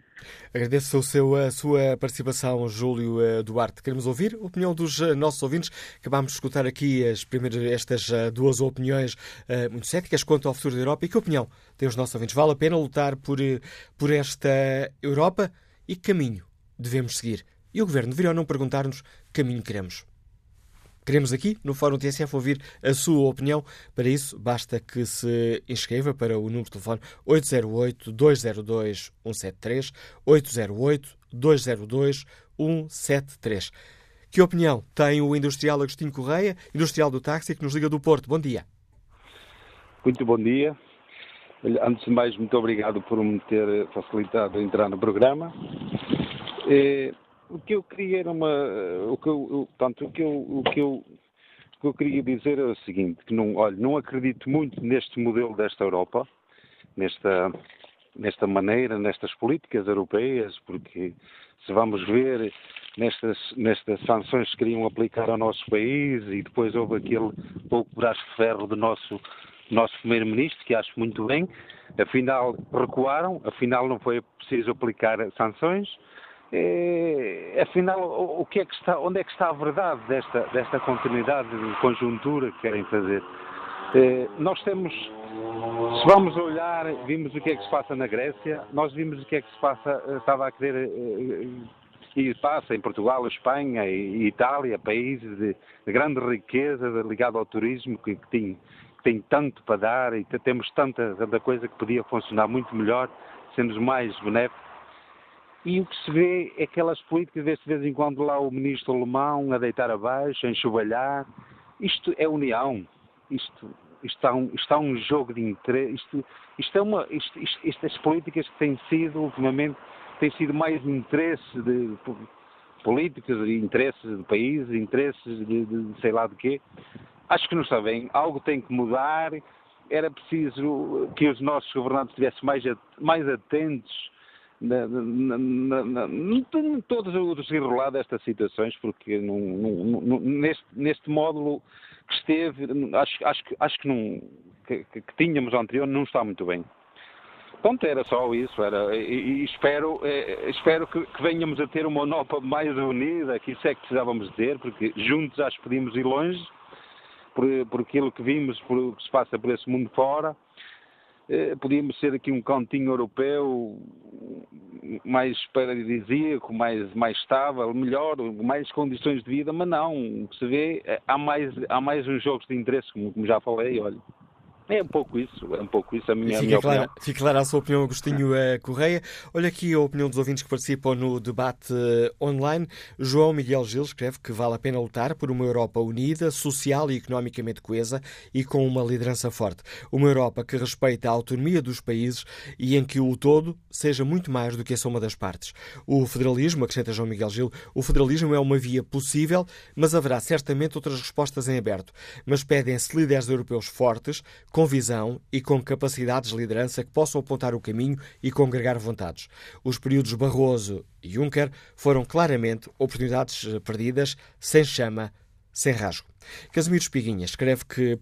Agradeço o seu, a sua participação, Júlio eh, Duarte. Queremos ouvir a opinião dos eh, nossos ouvintes. Acabámos de escutar aqui as primeiras, estas eh, duas opiniões muito céticas quanto ao futuro da Europa. E que opinião têm os nossos ouvintes? Vale a pena lutar por, por esta Europa? E que caminho devemos seguir? E o Governo deveria ou não perguntar-nos que caminho queremos? Queremos aqui, no Fórum TSF, ouvir a sua opinião. Para isso, basta que se inscreva para o número de telefone 808-202-173, 808-202-173. Que opinião tem o industrial Agostinho Correia, industrial do táxi, que nos liga do Porto? Bom dia. Muito bom dia. Antes de mais, muito obrigado por me ter facilitado entrar no programa. É, o que eu queria era uma. O que eu, portanto, o que eu, o que eu, o que eu queria dizer é o seguinte, que não, olha, não acredito muito neste modelo desta Europa, nesta, nesta maneira, nestas políticas europeias, porque se vamos ver nestas, nestas sanções que queriam aplicar ao nosso país e depois houve aquele pouco braço de ferro do nosso, nosso primeiro-ministro, que acho muito bem, afinal recuaram, afinal não foi preciso aplicar sanções, é, afinal, o, que é que está, onde é que está a verdade desta, desta continuidade de conjuntura que querem fazer? É, nós temos, Se vamos olhar, vimos o que é que se passa na Grécia, nós vimos o que é que se passa, eh, estava a querer eh, e passa em Portugal, Espanha e Itália, países de, de grande riqueza ligado ao turismo que, que, tem, que, tem, tanto para dar e temos tanta, tanta coisa que podia funcionar muito melhor, sendo mais benéfico. E o que se vê é aquelas políticas, de vez em quando lá o ministro alemão a deitar abaixo, a enxovalhar. Isto é união. Isto, isto, está, um, está um jogo de interesse. Isto, isto é uma, isto, isto, estas políticas que têm sido ultimamente tem sido mais interesse de políticos, interesses de países, interesses de, de, sei lá de quê. Acho que não está bem. Algo tem que mudar. Era preciso que os nossos governantes estivessem mais, mais atentos na, na, todos os desenrolar destas situações, porque neste, neste módulo que esteve, acho, acho, acho que, não, que, que tínhamos anterior não está muito bem. Pronto, era só isso. Era, e, e espero, eh, espero que, que, venhamos a ter uma Europa mais unida, que isso é que precisávamos ter, porque juntos acho que podíamos ir longe, por, por aquilo que vimos, por o que se passa por esse mundo fora. Eh, podíamos ser aqui um cantinho europeu mais paradisíaco, mais, mais estável, melhor, mais condições de vida, mas não, o que se vê, eh, há mais, há mais uns jogos de interesse, como, como já falei, olha. É um pouco isso, é um pouco isso a minha, fica, a minha clara, fica clara a sua opinião, Agostinho é. Correia. Olha aqui a opinião dos ouvintes que participam no debate uh, online. João Miguel Gil escreve que vale a pena lutar por uma Europa unida, social e economicamente coesa e com uma liderança forte. Uma Europa que respeita a autonomia dos países e em que o todo seja muito mais do que a soma das partes. O federalismo, acrescenta João Miguel Gil, o federalismo é uma via possível, mas haverá certamente outras respostas em aberto. Mas pedem-se líderes europeus fortes, com visão e com capacidades de liderança que possam apontar o caminho e congregar vontades. Os períodos Barroso e Juncker foram claramente oportunidades eh, perdidas, sem chama, sem rasgo. Casimiro Espiguinha escreve que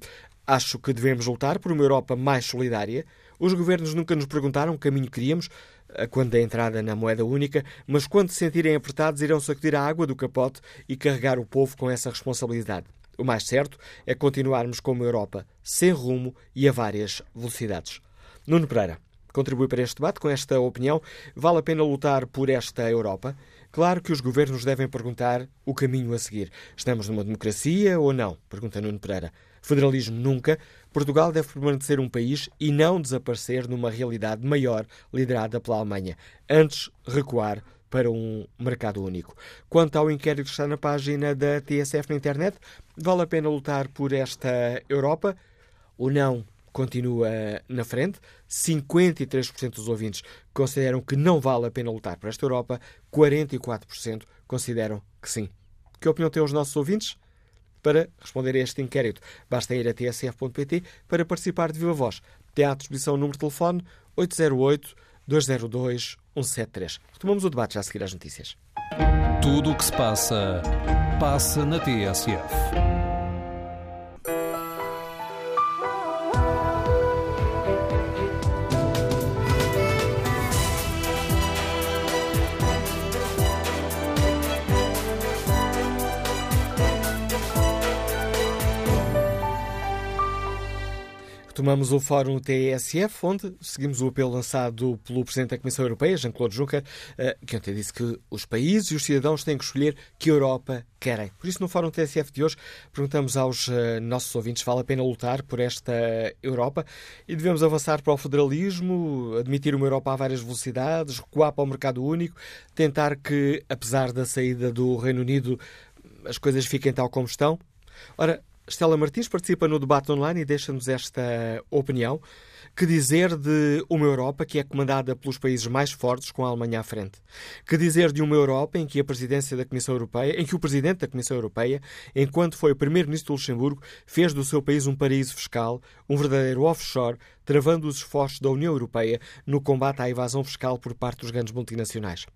acho que devemos lutar por uma Europa mais solidária. Os governos nunca nos perguntaram que caminho queríamos eh, quando da entrada na moeda única, mas quando se sentirem apertados irão sacudir a água do capote e carregar o povo com essa responsabilidade. O mais certo é continuarmos como Europa, sem rumo e a várias velocidades. Nuno Pereira contribui para este debate com esta opinião. Vale a pena lutar por esta Europa? Claro que os governos devem perguntar o caminho a seguir. Estamos numa democracia ou não? Pergunta Nuno Pereira. Federalismo nunca. Portugal deve permanecer um país e não desaparecer numa realidade maior liderada pela Alemanha. Antes, recuar para um mercado único. Quanto ao inquérito que está na página da TSF na internet, vale a pena lutar por esta Europa? O não continua na frente. 53% dos ouvintes consideram que não vale a pena lutar por esta Europa, 44% consideram que sim. Que opinião têm os nossos ouvintes? Para responder a este inquérito, basta ir a tsf.pt para participar de viva voz. Tem à disposição o número de telefone 808 202 173. Retomamos o debate já a seguir às notícias. Tudo o que se passa, passa na TSF. Tomamos o Fórum TSF, onde seguimos o apelo lançado pelo Presidente da Comissão Europeia, Jean-Claude Juncker, eh, que ontem disse que os países e os cidadãos têm que escolher que Europa querem. Por isso, no Fórum TSF de hoje, perguntamos aos uh, nossos ouvintes vale a pena lutar por esta Europa e devemos avançar para o federalismo, admitir uma Europa a várias velocidades, recuar para o mercado único, tentar que, apesar da saída do Reino Unido, as coisas fiquem tal como estão. Ora, Estela Martins participa no debate online e deixa-nos esta opinião. Que dizer de uma Europa que é comandada pelos países mais fortes, com a Alemanha à frente? Que dizer de uma Europa em que a presidência da Comissão Europeia, em que o presidente da Comissão Europeia, enquanto foi primeiro-ministro do Luxemburgo, fez do seu país um paraíso fiscal, um verdadeiro offshore, travando os esforços da União Europeia no combate à evasão fiscal por parte dos grandes multinacionais.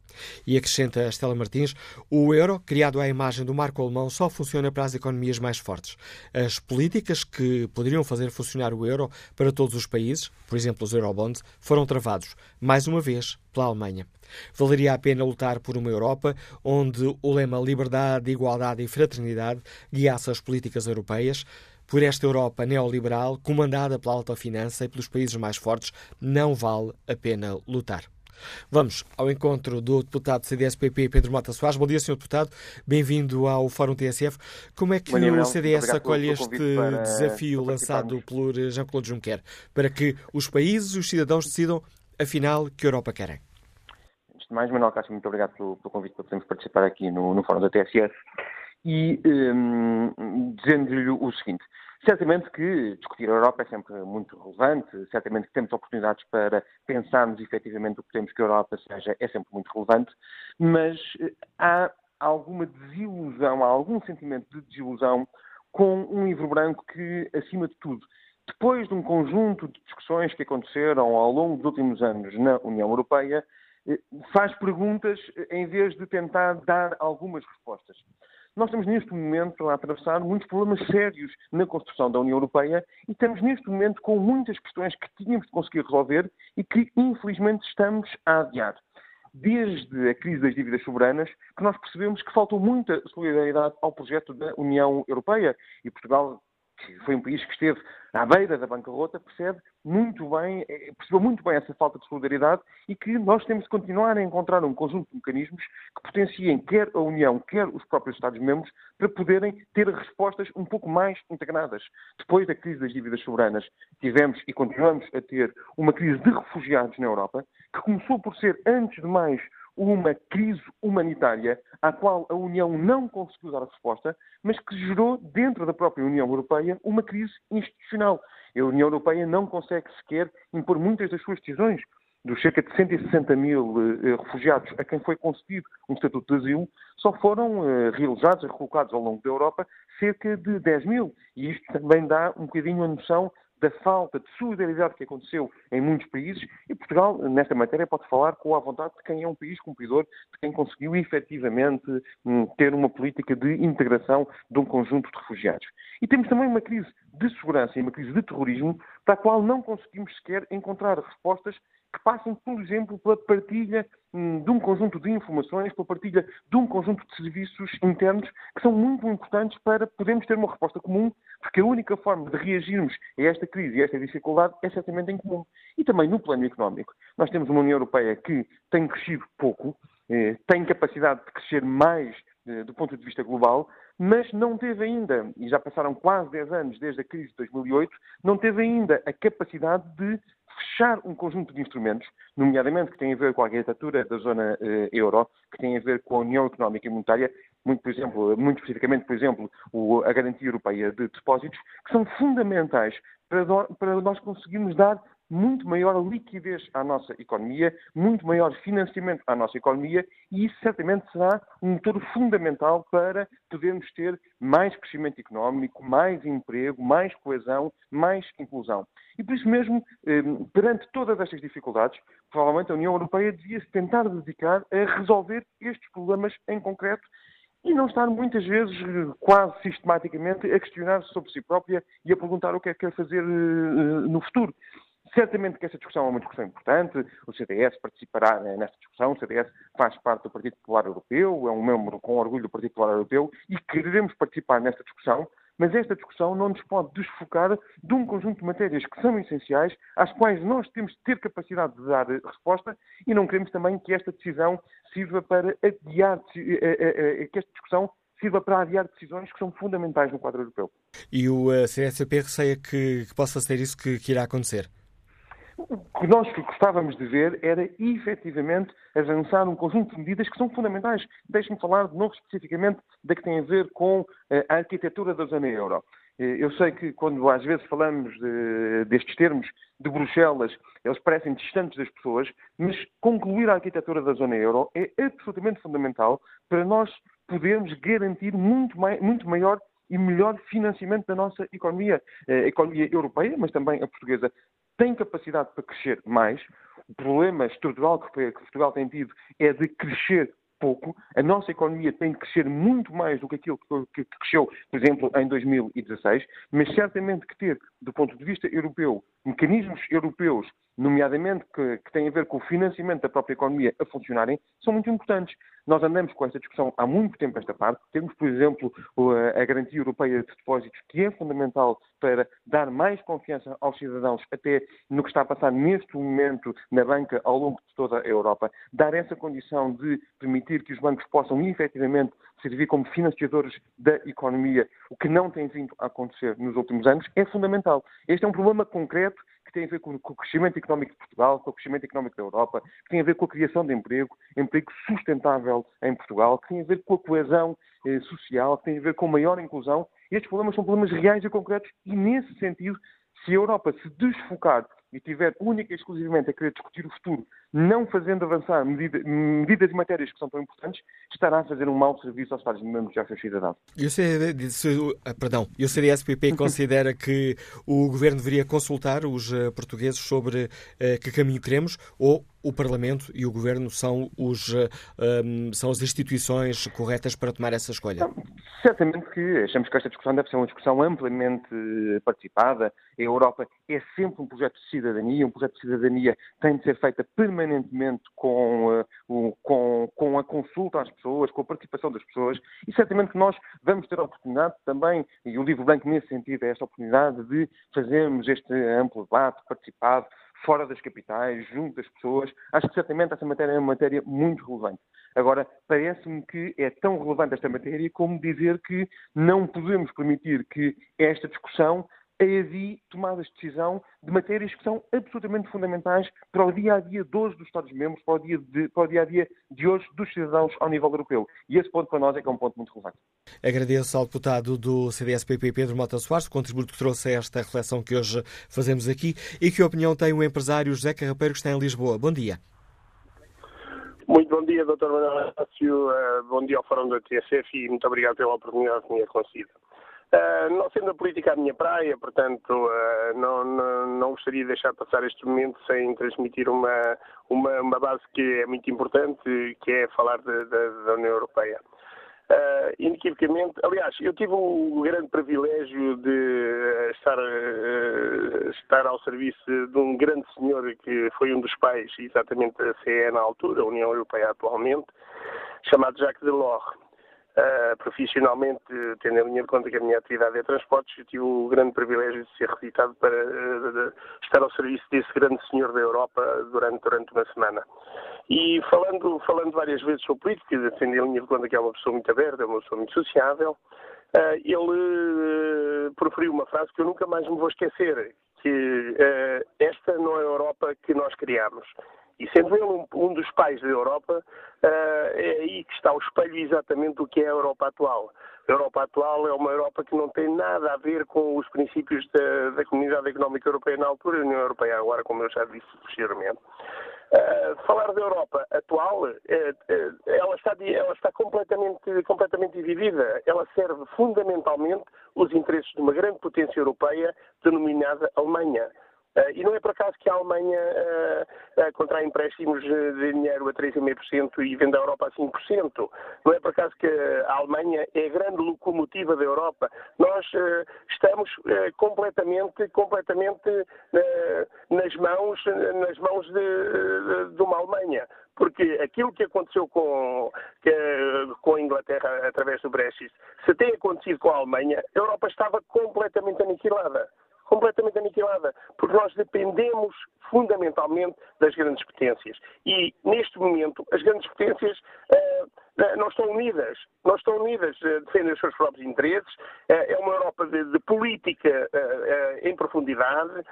E acrescenta Estela Martins, o euro, criado à imagem do marco alemão, só funciona para as economias mais fortes. As políticas que poderiam fazer funcionar o euro para todos os países, por exemplo os eurobonds, foram travados, mais uma vez, pela Alemanha. Valeria a pena lutar por uma Europa onde o lema liberdade, igualdade e fraternidade guiasse as políticas europeias. por esta Europa neoliberal, comandada pela alta finança e pelos países mais fortes, não vale a pena lutar. Vamos ao encontro do deputado CDS-PP Pedro Mota Soares. Bom dia, Sr. Deputado. Bem-vindo ao Fórum TSF. Como é que dia, o CDS acolhe este desafio lançado por Jean-Claude Juncker para que os países e os cidadãos decidam, afinal, que Europa querem? Antes de mais, Manuel Cássio, muito obrigado pelo, pelo, convite para podermos participar aqui no, no Fórum da TSF e um, dizendo-lhe o seguinte. Certamente que discutir a Europa é sempre muito relevante, certamente que temos oportunidades para pensarmos efetivamente o que temos que a Europa seja, é sempre muito relevante, mas eh, há alguma desilusão, há algum sentimento de desilusão com um livro branco que, acima de tudo, depois de um conjunto de discussões que aconteceram ao longo dos últimos anos na União Europeia, eh, faz perguntas eh, em vez de tentar dar algumas respostas. Nós estamos neste momento a atravessar muitos problemas sérios na construção da União Europeia e estamos neste momento com muitas questões que tínhamos de conseguir resolver e que, infelizmente, estamos a adiar. Desde a crise das dívidas soberanas, que nós percebemos que faltou muita solidariedade ao projeto da União Europeia e Portugal que foi um país que esteve à beira da bancarrota, percebe muito bem, eh, percebeu muito bem essa falta de solidariedade e que nós temos de continuar a encontrar um conjunto de mecanismos que potenciem quer a União, quer os próprios Estados-membros para poderem ter respostas um pouco mais integradas. Depois da crise das dívidas soberanas, tivemos e continuamos a ter uma crise de refugiados na Europa, que começou por ser, antes de mais, uma crise humanitária à qual a União não conseguiu dar resposta, mas que gerou dentro da própria União Europeia uma crise institucional. A União Europeia não consegue sequer impor muitas das suas decisões. Dos cerca de 160 mil uh, refugiados a quem foi concedido um estatuto de asilo, só foram uh, realojados, recolocados ao longo da Europa, cerca de 10 mil. E isto também dá um bocadinho a noção da falta de solidariedade que aconteceu em muitos países e Portugal, nesta matéria, pode falar com a vontade de quem é um país cumpridor, de quem conseguiu efetivamente hum, ter uma política de integração de um conjunto de refugiados. E temos também uma crise de segurança e uma crise de terrorismo para a qual não conseguimos sequer encontrar respostas que passem, por exemplo, pela partilha hum, de um conjunto de informações, pela partilha de um conjunto de serviços internos que são muito importantes para podermos ter uma resposta comum, porque a única forma de reagirmos a esta crise e a esta dificuldade é certamente em comum. E também no plano económico. Nós temos uma União Europeia que tem crescido pouco, eh, tem capacidade de crescer mais eh, do ponto de vista global, mas não teve ainda, e já passaram quase 10 anos desde a crise de 2008, não teve ainda a capacidade de fechar um conjunto de instrumentos, nomeadamente que têm a ver com a arquitetura da zona eh, euro, que têm a ver com a União Económica e Monetária, muito, por exemplo, muito especificamente, por exemplo, o, a Garantia Europeia de Depósitos, que são fundamentais para, do, para nós conseguirmos dar muito maior liquidez à nossa economia, muito maior financiamento à nossa economia e isso certamente será um motor fundamental para podermos ter mais crescimento económico, mais emprego, mais coesão, mais inclusão. E por isso mesmo, eh, perante todas estas dificuldades, provavelmente a União Europeia devia se tentar dedicar a resolver estes problemas em concreto e não estar muitas vezes, quase sistematicamente, a questionar-se sobre si própria e a perguntar o que é que quer fazer eh, no futuro. Certamente que essa discussão é uma discussão importante, o CDS participará nesta discussão, o CDS faz parte do Partido Popular Europeu, é um membro com orgulho do Partido Popular Europeu e queremos participar nesta discussão, mas esta discussão não nos pode desfocar de um conjunto de matérias que são essenciais, às quais nós temos de ter capacidade de dar resposta e não queremos também que esta decisão sirva para adiar, eh, eh, eh, que esta discussão sirva para adiar decisões que são fundamentais no quadro europeu. E o CSP receia que, que possa ser isso que, que irá acontecer? O que nós gostávamos de ver era efetivamente avançar um conjunto de medidas que são fundamentais. Deixe-me falar de novo especificamente da que tem a ver com eh, a arquitetura da zona euro. Eh, eu sei que quando às vezes falamos de, destes termos de Bruxelas, eles parecem distantes das pessoas, mas concluir a arquitetura da zona euro é absolutamente fundamental para nós podermos garantir muito, mai, muito maior e melhor financiamento da nossa economia, eh, a economia europeia, mas também a portuguesa tem capacidade para crescer mais. O problema estrutural que Portugal tem tido é de crescer pouco. A nossa economia tem de crescer muito mais do que aquilo que cresceu, por exemplo, em 2016, mas certamente que ter, do ponto de vista europeu, mecanismos europeus nomeadamente que, que têm a ver com o financiamento da própria economia a funcionarem, são muito importantes. Nós andamos com esta discussão há muito tempo esta parte. Temos, por exemplo, a garantia europeia de depósitos, que é fundamental para dar mais confiança aos cidadãos, até no que está a passar neste momento na banca ao longo de toda a Europa. Dar essa condição de permitir que os bancos possam efetivamente servir como financiadores da economia, o que não tem vindo a acontecer nos últimos anos, é fundamental. Este é um problema concreto que tem a ver com, o crescimento económico de Portugal, com o crescimento económico da Europa, que tem a ver com a criação de emprego, emprego sustentável em Portugal, que tem a ver com a coesão eh, social, que tem a ver com maior inclusão. Estes problemas são problemas reais e concretos e, nesse sentido, se a Europa se desfocar e tiver única e exclusivamente a querer discutir o futuro, não fazendo avançar medida, medidas e matérias que são tão importantes, estará a fazer um mau serviço aos Estados-membros e aos seus cidadãos. E o, CD, perdão, e o CDSPP [LAUGHS] considera que o Governo deveria consultar os uh, portugueses sobre uh, que caminho queremos ou o Parlamento e o Governo são, os, um, são as instituições corretas para tomar essa escolha? Não, certamente que achamos que esta discussão deve ser uma discussão amplamente participada. A Europa é sempre um projeto de cidadania, um projeto de cidadania tem de ser feita permanentemente com, uh, com, com a consulta às pessoas, com a participação das pessoas, e certamente que nós vamos ter a oportunidade também, e o Livro Branco nesse sentido é esta oportunidade de fazermos este amplo debate participado, fora das capitais, junto das pessoas. Acho que certamente essa matéria é uma matéria muito relevante. Agora, parece-me que é tão relevante esta matéria como dizer que não podemos permitir que esta discussão havia tomadas de decisão de matérias que são absolutamente fundamentais para o dia a dia de hoje dos Estados-membros, para, o dia de, para o dia a dia de hoje dos cidadãos ao nível europeu. E esse ponto para nós é que é um ponto muito relevante. Agradeço ao deputado do CDS-PP, Pedro Mota Soares, o contributo que trouxe a esta reflexão que hoje fazemos aqui e que opinião tem o empresário José Carrapeiro, que está em Lisboa. Bom dia. Muito bom dia, Dr. Manuel Inácio. Uh, bom dia ao Fórum da TSF e muito obrigado pela oportunidade que me é concedida. Uh, não sendo a política a minha praia, portanto, uh, não, não, não, gostaria de deixar passar este momento sem transmitir uma, uma, uma base que é muito importante, que é falar de, de, da União Europeia. Uh, inequivocamente, aliás, eu tive o grande privilégio de estar, estar ao serviço de um grande senhor que foi um dos pais, exatamente da CE na altura, a União Europeia atualmente, chamado Jacques Delors. Uh, profissionalmente, tendo em linha de conta que a minha atividade é transportes, eu tive o grande privilégio de ser requisitado para uh, estar ao serviço desse grande senhor da Europa durante, durante uma semana. E falando, falando várias vezes sobre política, tendo em linha de conta que é uma pessoa muito aberta, é uma pessoa muito sociável, uh, ele proferiu uma frase que eu nunca mais me vou esquecer, que esta não é a Europa que nós criamos. E sendo ele um, um dos pais da Europa, uh, é aí que está o espelho exatamente do que é a Europa atual. A Europa atual é uma Europa que não tem nada a ver com os princípios da, da Comunidade Económica Europeia na altura e a União Europeia agora, como eu já disse posteriormente. Uh, falar da Europa atual, uh, uh, ela está, ela está completamente, completamente dividida. Ela serve fundamentalmente os interesses de uma grande potência europeia denominada Alemanha. Uh, e não é por acaso que a Alemanha uh, uh, contrai empréstimos de dinheiro a 3,5% e vende a Europa a 5%. Não é por acaso que a Alemanha é a grande locomotiva da Europa. Nós estamos completamente, completamente nas mãos, nas mãos de, de, de uma Alemanha porque aquilo que aconteceu com, que, com a Inglaterra através do Brexit, se tem acontecido com a Alemanha, a Europa estava completamente aniquilada completamente aniquilada, porque nós dependemos fundamentalmente das grandes potências. E, neste momento, as grandes potências uh, não estão unidas. Não estão unidas, uh, defendem os seus próprios interesses. é uma Europa de, de política em profundidade.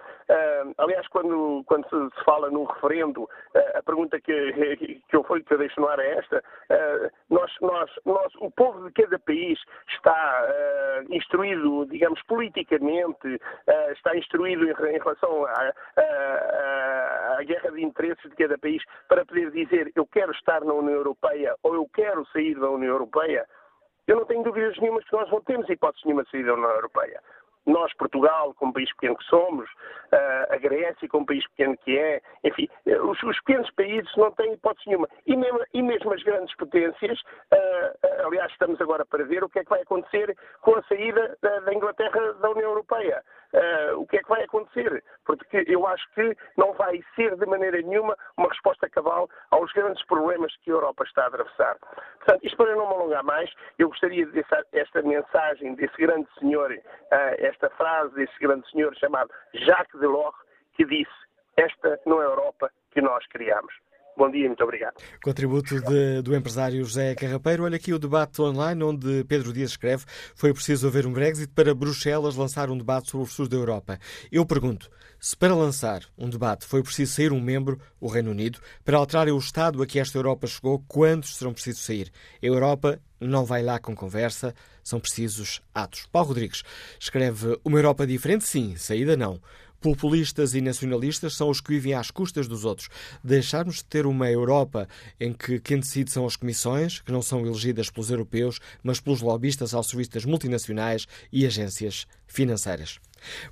aliás, quando, quando se, fala num referendo, a pergunta que, [LAUGHS] que, eu, foi, que eu deixo no ar é esta. nós, nós, nós, o povo de cada país está instruído, digamos, politicamente, está instruído em, relação a, a, guerra de interesses de cada país para poder dizer eu quero estar na União Europeia ou eu quero sair da União Europeia, eu não tenho dúvidas nenhumas que nós não temos hipótese nenhuma de sair da União Europeia. Nós, Portugal, como país pequeno que somos, a Grécia, como país pequeno que é, enfim, os, os pequenos países não têm hipótese nenhuma. E mesmo, e mesmo as grandes potências, uh, aliás, estamos agora para ver o que é que vai acontecer com a saída da, da Inglaterra da União Europeia. Uh, o que é que vai acontecer. Porque eu acho que não vai ser de maneira nenhuma uma resposta cabal aos grandes problemas que a Europa está a atravessar. Portanto, isto para não me alongar mais, eu gostaria de deixar esta mensagem desse grande senhor, uh, esta frase desse grande senhor chamado Jacques Delors, que disse: Esta não é a Europa que nós criamos. Bom dia muito obrigado. Contributo de, do empresário José Carrapeiro. Olha aqui o debate online onde Pedro Dias escreve foi preciso haver um Brexit para Bruxelas lançar um debate sobre o futuro da Europa. Eu pergunto, se para lançar um debate foi preciso sair um membro, o Reino Unido, para alterar o estado a que esta Europa chegou, quantos serão precisos sair? A Europa não vai lá com conversa, são precisos atos. Paulo Rodrigues escreve uma Europa diferente, sim, saída não. Populistas e nacionalistas são os que vivem às custas dos outros. Deixarmos de ter uma Europa em que quem decide são as comissões, que não são elegidas pelos europeus, mas pelos lobistas das multinacionais e agências financeiras.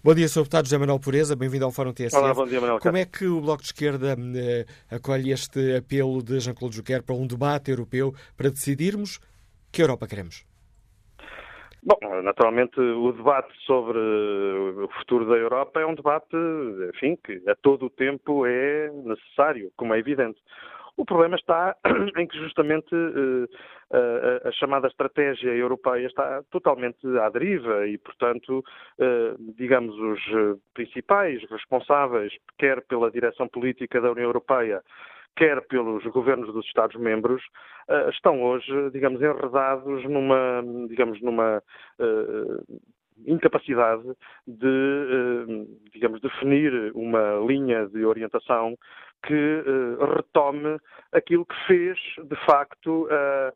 Bom dia, Sr. Deputado José Manuel Pureza, bem-vindo ao Fórum TSF. Olá, bom dia, Manuel. Como é que o Bloco de Esquerda eh, acolhe este apelo de Jean-Claude Juncker para um debate europeu para decidirmos que Europa queremos? Bom, naturalmente o debate sobre o futuro da Europa é um debate, enfim, que a todo o tempo é necessário, como é evidente. O problema está [CLEARS THROAT] em que justamente eh, a, chamada estratégia europeia está totalmente à deriva e, portanto, eh, digamos, os principais responsáveis, quer pela direção política da União Europeia, quer pelos governos dos Estados-membros, uh, estão hoje, digamos, enredados numa, digamos, numa uh, incapacidade de, uh, digamos, definir uma linha de orientação que uh, retome aquilo que fez, de facto, uh,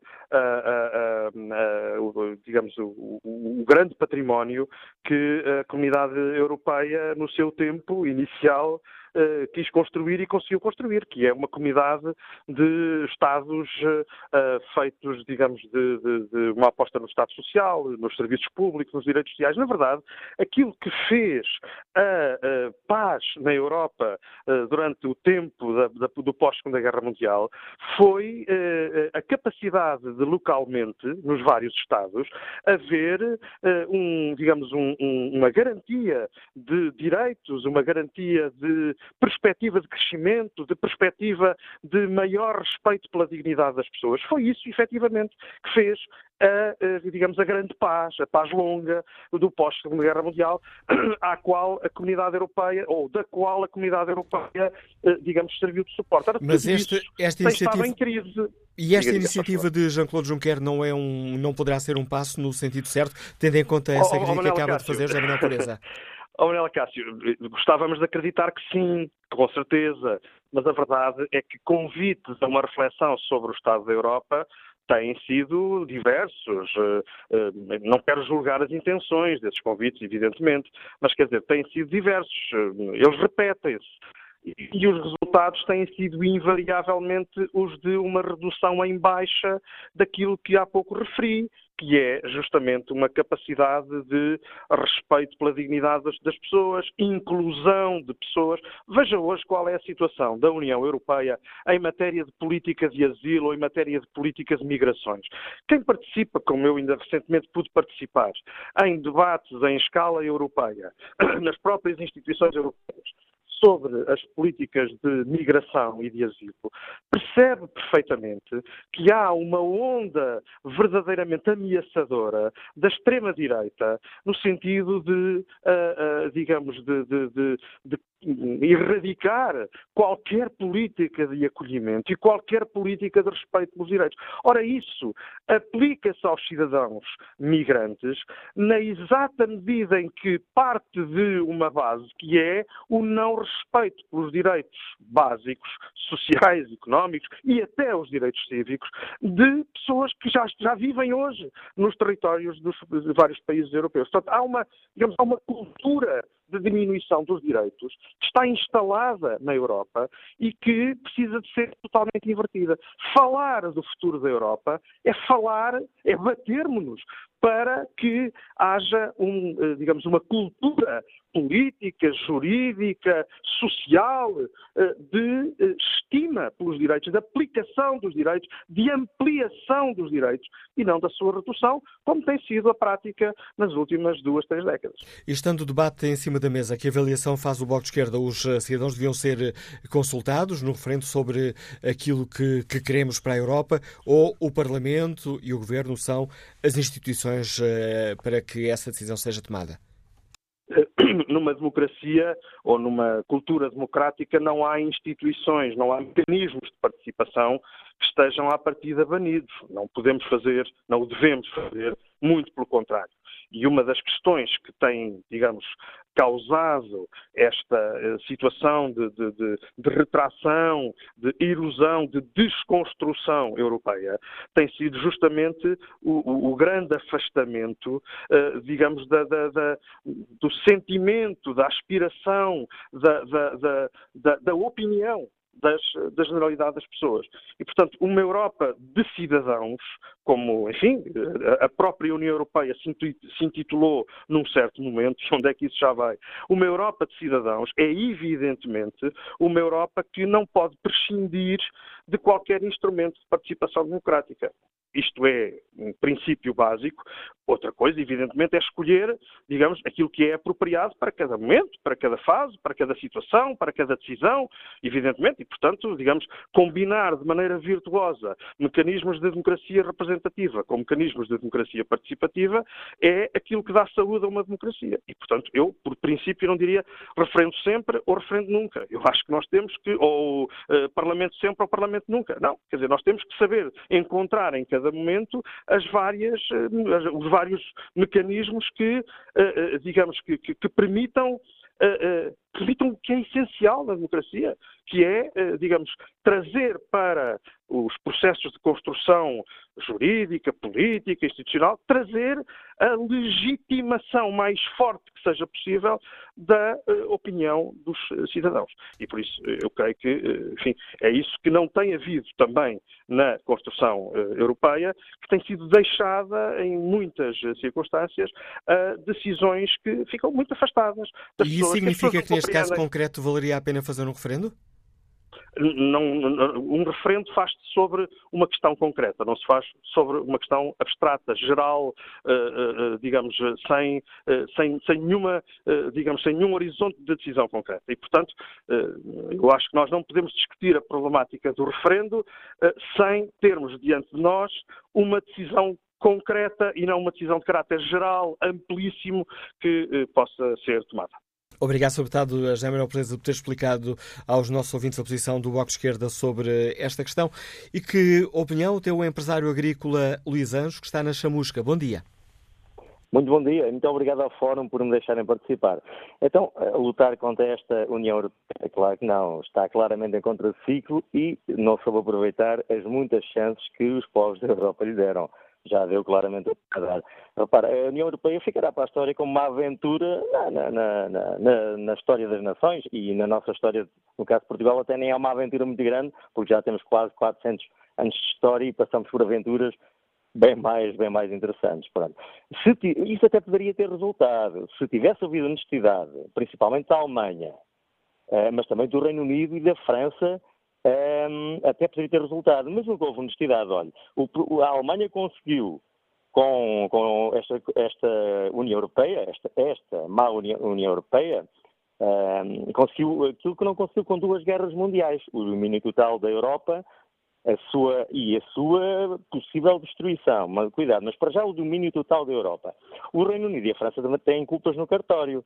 uh, digamos, o, o, grande património que a comunidade europeia, no seu tempo inicial, uh, quis construir e conseguiu construir, que é uma comunidade de Estados uh, feitos, digamos, de, de, de, uma aposta no Estado Social, nos serviços públicos, nos direitos sociais. Na verdade, aquilo que fez a, a paz na Europa uh, durante o tempo da, da, do pós-Segunda Guerra Mundial foi a capacidade de localmente, nos vários Estados, haver um, digamos, um, um, uma garantia de direitos, uma garantia de perspectiva de crescimento, de perspectiva de maior respeito pela dignidade das pessoas. Foi isso, efetivamente, que fez a, digamos, a grande paz, a paz longa do pós-Segunda Guerra Mundial, [CLEARS THROAT] à qual a comunidade europeia, ou da qual a comunidade europeia, eh, digamos, serviu de suporte. Ora, Mas este, esta iniciativa... em crise. E esta iniciativa de Jean-Claude Juncker não, é um, não poderá ser um passo no sentido certo, tendo em conta essa oh, oh, crítica que acaba Cássio. de fazer José Manuel Pureza? [LAUGHS] Oh, Manuela Cássio, gostávamos de acreditar que sim, com certeza, mas a verdade é que convites a uma reflexão sobre o Estado da Europa têm sido diversos. Eh, eh, não quero julgar as intenções desses convites, evidentemente, mas quer dizer, têm sido diversos. Eh, eles repetem-se. E os resultados têm sido invariavelmente os de uma redução em baixa daquilo que há pouco referi, que é justamente uma capacidade de respeito pela dignidade das, pessoas, inclusão de pessoas. Veja hoje qual é a situação da União Europeia em matéria de política de asilo ou em matéria de política de migrações. Quem participa, como eu ainda recentemente pude participar, em debates em escala europeia, [CLEARS THROAT] nas próprias instituições europeias, sobre as políticas de migração e de asilo, percebe perfeitamente que há uma onda verdadeiramente ameaçadora da extrema-direita no sentido de, uh, uh, digamos, de, de, de, erradicar qualquer política de acolhimento e qualquer política de respeito pelos direitos. Ora, isso aplica-se aos cidadãos migrantes na exata medida em que parte de uma base que é o não respeito pelos direitos básicos, sociais, económicos e até os direitos cívicos de pessoas que já, já vivem hoje nos territórios dos, vários países europeus. Portanto, há uma, digamos, há uma cultura de diminuição dos direitos que está instalada na Europa e que precisa de ser totalmente invertida. Falar do futuro da Europa é falar, é batermos-nos para que haja um, eh, digamos, uma cultura política, jurídica, social, eh, de eh, estima pelos direitos, de aplicação dos direitos, de ampliação dos direitos e não da sua redução, como tem sido a prática nas últimas duas, três décadas. E estando o debate em cima da mesa, que avaliação faz o Bloco de Esquerda? Os cidadãos deviam ser consultados no referendo sobre aquilo que, que queremos para a Europa ou o Parlamento e o Governo são as instituições para que essa decisão seja tomada? [COUGHS] numa democracia ou numa cultura democrática não há instituições, não há mecanismos de participação que estejam à partida banidos. Não podemos fazer, não o devemos fazer, muito pelo contrário. E uma das questões que tem, digamos, causado esta eh, situação de, de, de, de, retração, de erosão, de desconstrução europeia, tem sido justamente o, o grande afastamento, uh, digamos, da, da, da, do sentimento, da aspiração, da, da opinião das, da generalidade das pessoas. E, portanto, uma Europa de cidadãos, como, enfim, a própria União Europeia se intitulou num certo momento, [LAUGHS] onde é que isso já vai? Uma Europa de cidadãos é, evidentemente, uma Europa que não pode prescindir de qualquer instrumento de participação democrática. Isto é um princípio básico. Outra coisa, evidentemente, é escolher, digamos, aquilo que é apropriado para cada momento, para cada fase, para cada situação, para cada decisão, evidentemente, e, portanto, digamos, combinar de maneira virtuosa mecanismos de democracia representativa com mecanismos de democracia participativa é aquilo que dá saúde a uma democracia. E, portanto, eu, por princípio, não diria referendo sempre ou referendo nunca. Eu acho que nós temos que, ou uh, parlamento sempre ou parlamento nunca. Não. Quer dizer, nós temos que saber encontrar em cada cada momento as várias, eh, os vários mecanismos que, eh, eh, digamos, que, que, que permitam permitam o que é essencial na democracia, que é, digamos, trazer para os processos de construção jurídica, política, institucional, trazer a legitimação mais forte que seja possível da uh, opinião dos uh, cidadãos. E por isso eu creio que, uh, enfim, é isso que não tem havido também na construção europeia, que tem sido deixada em muitas circunstâncias a decisões que ficam muito afastadas das e pessoas. E isso significa que, que neste caso concreto valeria a pena fazer um referendo? não, um referendo faz-se sobre uma questão concreta, não se faz sobre uma questão abstrata, geral, eh, eh, digamos, sem, eh, sem, sem, nenhuma, digamos, sem nenhum horizonte de decisão concreta. E, portanto, eu acho que nós não podemos discutir a problemática do referendo sem termos diante de nós uma decisão concreta e não uma decisão de caráter geral, amplíssimo, que possa ser tomada. Obrigado, sobretudo, a José Manuel por ter explicado aos nossos ouvintes a posição do Bloco de Esquerda sobre esta questão. E que opinião tem o empresário agrícola Luís Anjos, que está na Chamusca? Bom dia. Muito bom dia, muito obrigado ao Fórum por me deixarem participar. Então, lutar contra esta União Europeia, claro que não, está claramente em contraciclo e não soube aproveitar as muitas chances que os povos da Europa lhe deram já deu claramente a dar. Repara, a União Europeia ficará para a história como uma aventura na, na, na, na, história das nações e na nossa história, no caso de Portugal, até nem é uma aventura muito grande, porque já temos quase 400 anos de história e passamos por aventuras bem mais, bem mais interessantes. Pronto. Se, isso até poderia ter resultado se tivesse havido honestidade, principalmente da Alemanha, eh, mas também do Reino Unido e da França, um, até poderia ter resultado. Mas não houve honestidade. Olha, o, a Alemanha conseguiu, com, com esta, esta, União Europeia, esta, esta má União, União Europeia, um, conseguiu aquilo que não conseguiu com duas guerras mundiais, o domínio total da Europa a sua, e a sua possível destruição. Mas, cuidado, mas para já o domínio total da Europa. O Reino Unido e a França também têm culpas no cartório.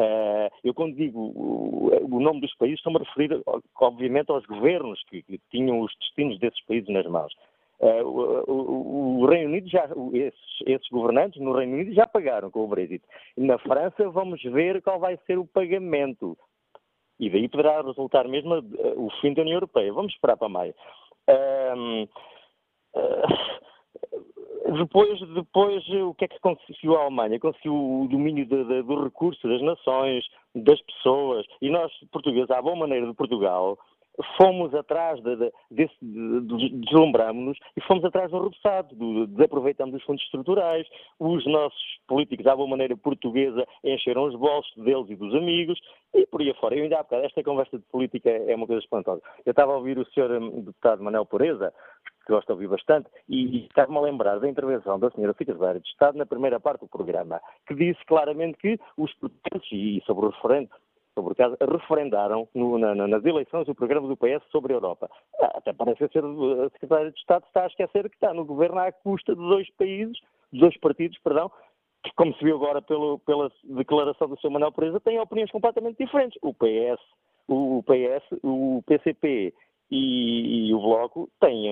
Uh, eu, quando digo o, nome dos países, estou-me a referir, obviamente, aos governos que, tinham os destinos desses países nas mãos. Uh, o, Reino Unido já, esses, esses, governantes no Reino Unido já pagaram com o Brexit. Na França vamos ver qual vai ser o pagamento. E daí poderá resultar mesmo uh, o fim da União Europeia. Vamos esperar para maio. Uh, depois, depois, o que é que conseguiu a Alemanha? Conseguiu o domínio de, de, do recurso das nações, das pessoas. E nós, portugueses, à boa maneira de Portugal, fomos atrás, de, de, desse, de, de, deslumbramos-nos e fomos atrás do rebuçado, do, desaproveitamos os fundos estruturais, os nossos políticos, à boa maneira portuguesa, encheram os bolsos deles e dos amigos e por aí afora. Eu ainda há bocado, esta conversa de política é uma coisa espantosa. Eu estava a ouvir o senhor hum, deputado Manuel Pureza, gosto de ouvir bastante, e estava-me a lembrar da intervenção da senhora secretária de Estado na primeira parte do programa, que disse claramente que os protestantes, e sobre o referendo, sobre o caso, referendaram no, na, nas eleições o programa do PS sobre a Europa. Ah, até parece ser a secretária de Estado está a esquecer que está no governo à custa de dois países, de dois partidos, perdão, que, como se viu agora pelo, pela declaração do Sr. Manuel Presa, têm opiniões completamente diferentes. O PS, o PS, o PCP e, e o Bloco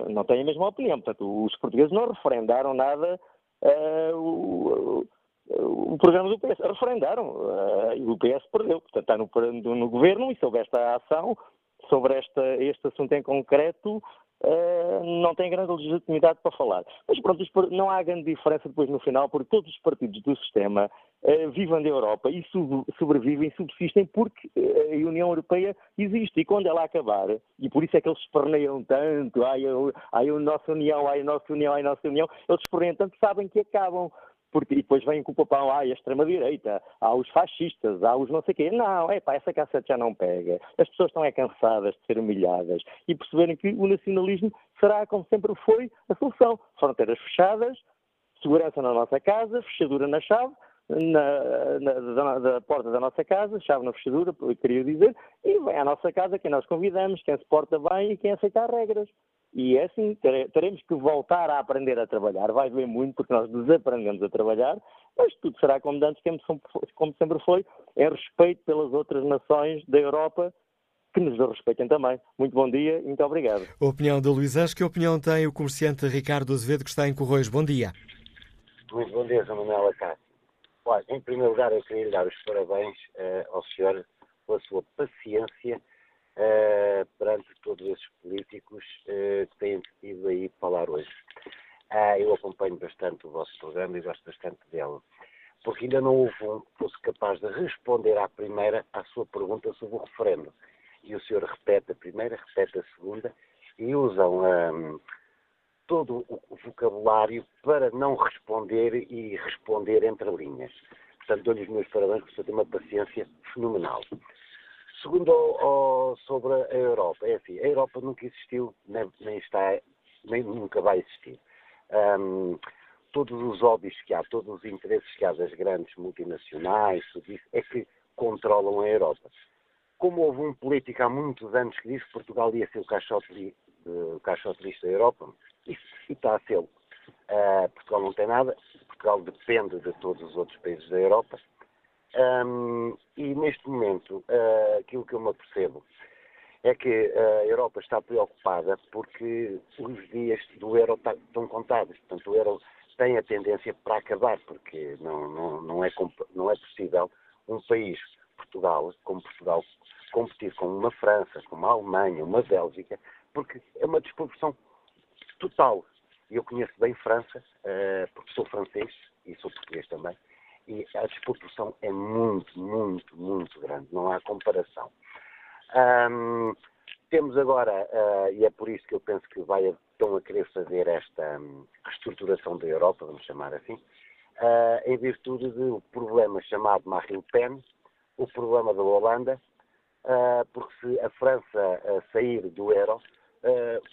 não têm a mesma opinião. Portanto, os portugueses não referendaram nada uh, o, o, programa do PS. Referendaram uh, e o PS perdeu. Portanto, está no, no governo e sobre esta ação, sobre esta, este assunto em concreto, Uh, não tem grande legitimidade para falar. Mas pronto, não há grande diferença depois no final, porque todos os partidos do sistema uh, vivem da Europa e sobrevivem, subsistem porque uh, a União Europeia existe. E quando ela acabar, e por isso é que eles esperneiam tanto, ai, ai, a nossa União, ai, a nossa União, ai, a nossa União, eles esperneiam tanto sabem que acabam. Porque, e depois vem com o papão, ah, a extrema-direita, há os fascistas, há os não sei quê. Não, é pá, essa cassete já não pega. As pessoas estão é cansadas de ser humilhadas e perceberem que o nacionalismo será, como sempre foi, a solução. Fronteiras fechadas, segurança na nossa casa, fechadura na chave, na, na, da, da, porta da nossa casa, chave na fechadura, queria dizer, e vem à nossa casa quem nós convidamos, quem se porta bem e quem aceita as regras. E é assim, teremos que voltar a aprender a trabalhar. Vai doer muito porque nós desaprendemos a trabalhar, mas tudo será como antes, como sempre foi, é respeito pelas outras nações da Europa que nos respeitem também. Muito bom dia e muito obrigado. A opinião de Luís Anjo, que opinião tem o comerciante Ricardo Azevedo, que está em Correios? Bom dia. Muito bom dia, Sr. Manuel Acácio. Olha, em primeiro lugar, eu queria lhe dar os parabéns uh, ao senhor pela sua paciência uh, perante todos esses políticos uh, que têm decidido aí falar hoje. Uh, eu acompanho bastante o vosso programa e gosto bastante dele, porque ainda não houve um que fosse capaz de responder à primeira, à sua pergunta sobre o referendo. E o senhor repete a primeira, repete a segunda e usam um, todo o vocabulário para não responder e responder entre linhas. Portanto, dou-lhe os meus parabéns, porque o senhor tem uma paciência fenomenal. Segundo oh, sobre a Europa, é assim, a Europa nunca existiu, nem, nem está, nem nunca vai existir. Um, todos os óbvios que há, todos os interesses que há das grandes multinacionais, tudo isso, é que controlam a Europa. Como houve um político há muitos anos que disse que Portugal ia ser o caixote, o caixote lixo da Europa, isso, está a ser. Uh, Portugal não tem nada, Portugal depende de todos os outros países da Europa um, e neste momento, uh, aquilo que eu me apercebo é que a Europa está preocupada porque os dias do euro tá, estão contados. Portanto, o euro tem a tendência para acabar, porque não, não, não, é, não é possível um país, Portugal, como Portugal, competir com uma França, com uma Alemanha, uma Bélgica, porque é uma desproporção total. Eu conheço bem França, uh, porque sou francês e sou português também, e a desproporção é muito, muito, muito grande, não há comparação. Um, temos agora, uh, e é por isso que eu penso que vai, estão a querer fazer esta um, reestruturação da Europa, vamos chamar assim, uh, em virtude do problema chamado Marine Pen, o problema da Holanda, uh, porque se a França sair do euro,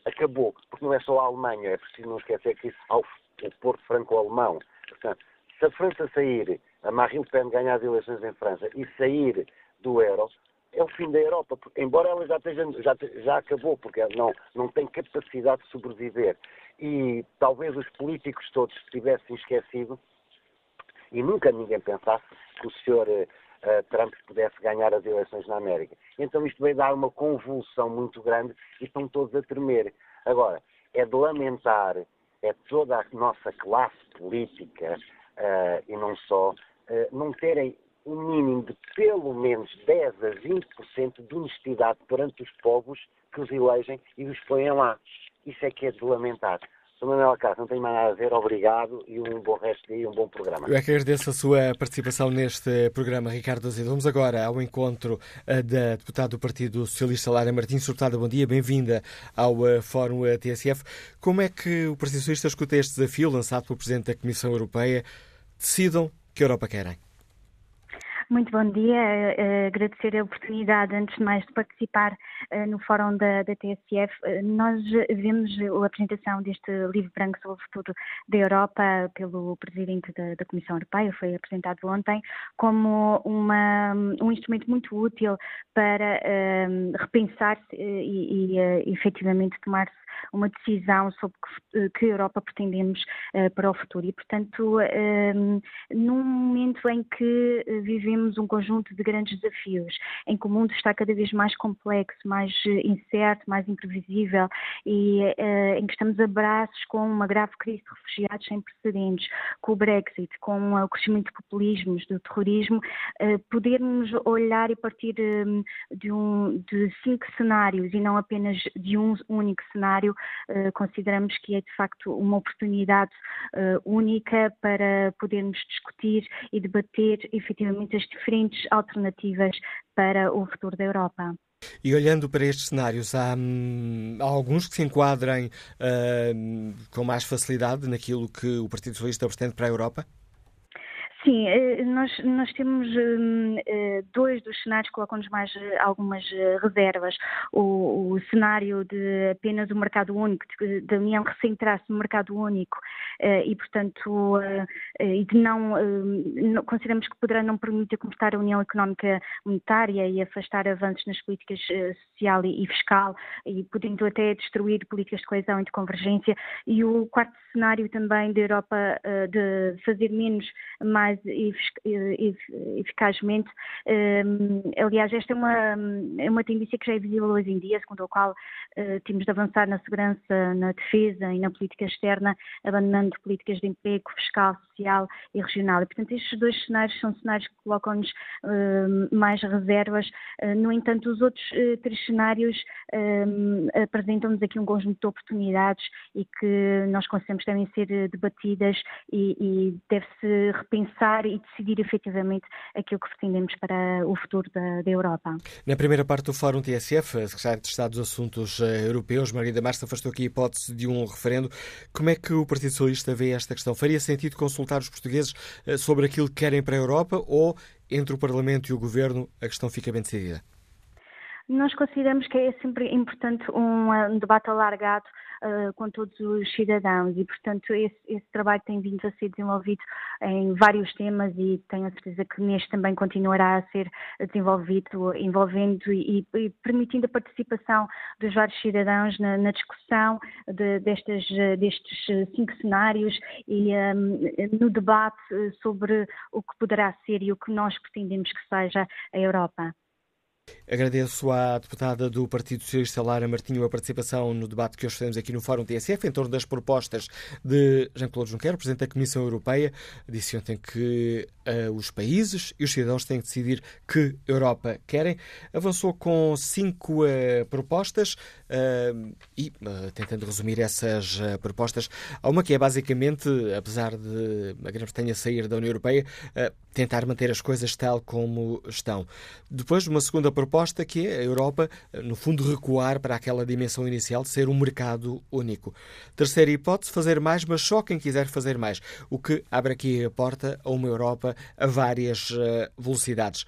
acabou, porque não é só a Alemanha, é preciso não esquecer que há o, o Porto Franco-Alemão. Portanto, se a França sair, a Marine Le Pen ganhar as eleições em França e sair do euro, é o fim da Europa, embora ela já, esteja, já, já acabou, porque ela não, não tem capacidade de sobreviver. E talvez os políticos todos tivessem esquecido, e nunca ninguém pensasse que o senhor uh, Trump pudesse ganhar as eleições na América. Então isto vai dar uma convulsão muito grande e estão todos a tremer. Agora, é de lamentar, é toda a nossa classe política, uh, e não só, uh, não terem um mínimo de pelo menos 10 a 20% de honestidade perante os povos que os elegem e os põem lá. Isso é que é de lamentar. Sr. Manuel Cássio, não tenho mais nada a ver, obrigado e um bom resto de dia e um bom programa. Eu é que agradeço a sua participação neste programa, Ricardo Azevedo. Vamos agora ao encontro uh, da deputada do Partido Socialista, Lara Martins. Deputada, bom dia, bem-vinda ao uh, Fórum uh, TSF. Como é que o Partido Socialista escuta este desafio lançado pelo Presidente da Comissão Europeia? Decidam que Europa querem. Muito bom dia. Uh, agradecer a oportunidade, antes de mais, de participar uh, no fórum da, da TSF. Uh, nós vemos a apresentação deste livro branco sobre o futuro da Europa pelo Presidente da, da Comissão Europeia, foi apresentado ontem, como uma, um instrumento muito útil para repensar-se e, e efetivamente tomar-se uma decisão sobre que, que Europa pretendemos para o futuro. E, portanto, num momento em que vivemos um conjunto de grandes desafios, em que o mundo está cada vez mais complexo, mais incerto, mais imprevisível e uh, em que estamos a braços com uma grave crise de refugiados sem precedentes, com o Brexit, com o crescimento de populismos, do terrorismo, podermos olhar e partir de, um, de cinco cenários e não apenas de um único cenário uh, consideramos que é de facto uma oportunidade uh, única para podermos discutir e debater efetivamente as diferentes alternativas para o futuro da Europa. E olhando para estes cenários, há, hum, há alguns que se enquadrem uh, com mais facilidade naquilo que o Partido Socialista pretende para a Europa? Sim, eh, nós, nós temos hum, eh, dois dos cenários que colocam-nos mais eh, algumas reservas. O, o, cenário de apenas o mercado único, da União recentrar-se no mercado único e, portanto, e de não, hum, consideramos que poderá não permitir começar a União Económica Monetária e afastar avanços nas políticas social e fiscal e podendo até destruir políticas de coesão e de convergência. E o quarto cenário também da Europa de fazer menos mais mais eficazmente. Hum, aliás, esta é uma, é uma tendência que já é visível hoje em dia, segundo a qual uh, temos de avançar na segurança, na defesa e na política externa, abandonando políticas de emprego fiscal, social e regional. E, portanto, estes dois cenários são cenários que colocam-nos uh, mais reservas. Uh, no entanto, os outros três cenários hum, apresentam-nos aqui um conjunto de oportunidades e que nós consideramos devem ser debatidas e, e deve-se repensar pensar e decidir efetivamente aquilo que pretendemos para o futuro da, da Europa. Na primeira parte do Fórum TSF, a Secretária de Estado dos Assuntos eh, Europeus, Margarida Marça, afastou aqui a hipótese de um referendo. Como é que o Partido Socialista vê esta questão? Faria sentido consultar os portugueses eh, sobre aquilo que querem para a Europa ou, entre o Parlamento e o Governo, a questão fica bem decidida? Nós consideramos que é sempre importante um, um debate alargado uh, com todos os cidadãos e, portanto, esse, esse, trabalho tem vindo a ser desenvolvido em vários temas e tenho a certeza que neste também continuará a ser desenvolvido, envolvendo e, e permitindo a participação dos vários cidadãos na, na discussão de, destes, cinco cenários e um, no debate sobre o que poderá ser e o que nós pretendemos que seja a Europa. Agradeço à deputada do Partido Socialista, Lara Martinho, a participação no debate que hoje fizemos aqui no Fórum TSF em torno das propostas de Jean-Claude Juncker, Presidente da Comissão Europeia. Disse ontem que uh, os países e os cidadãos têm que decidir que Europa querem. Avançou com cinco uh, propostas uh, e, tentando resumir essas propostas, há uma que é basicamente, apesar de a Grã-Bretanha sair da União Europeia, tentar manter as coisas tal como estão. Depois, de uma segunda proposta que é a Europa, no fundo, recuar para aquela dimensão inicial de ser um mercado único. Terceira hipótese, fazer mais, mas só quem quiser fazer mais, o que abre aqui a porta a uma Europa a várias uh, velocidades.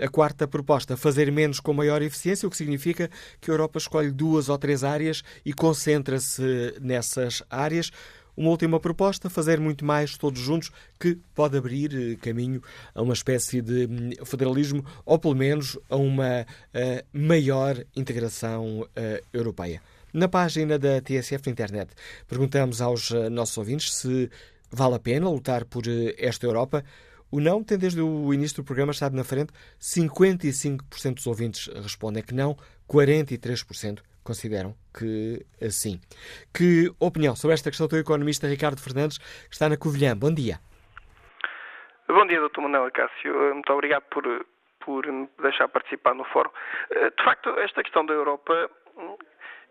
A quarta proposta, fazer menos com maior eficiência, o que significa que a Europa escolhe duas ou três áreas e concentra-se nessas áreas. Uma última proposta, fazer muito mais todos juntos, que pode abrir eh, caminho a uma espécie de hum, federalismo ou, pelo menos, a uma uh, maior integração uh, europeia. Na página da TSF na internet, perguntamos aos nossos ouvintes se vale a pena lutar por esta Europa. O não tem desde o início do programa estado na frente. 55% dos ouvintes respondem que não, 43% consideram que sim. Que opinião sobre esta questão do economista Ricardo Fernandes, que está na Covilhã. Bom dia. Bom dia, Dr. Manuel Cássio. Muito obrigado por, por me deixar participar no fórum. Eh, de facto, esta questão da Europa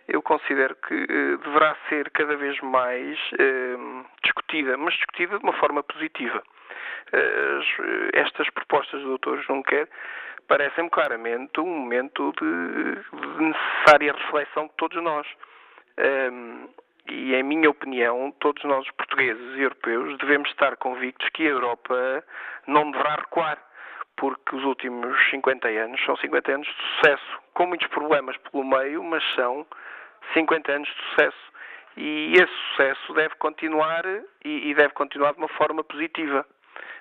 eu considero que uh, deverá ser cada vez mais uh, discutida, mas discutida de uma forma positiva. Estas propostas do Dr. Juncker parecem-me claramente um momento de, de, necessária reflexão de todos nós. Um, e, em minha opinião, todos nós, portugueses e europeus, devemos estar convictos que a Europa não deverá recuar, porque os últimos 50 anos são 50 anos de sucesso, com muitos problemas pelo meio, mas são 50 anos de sucesso. E esse sucesso deve continuar e, deve continuar de uma forma positiva.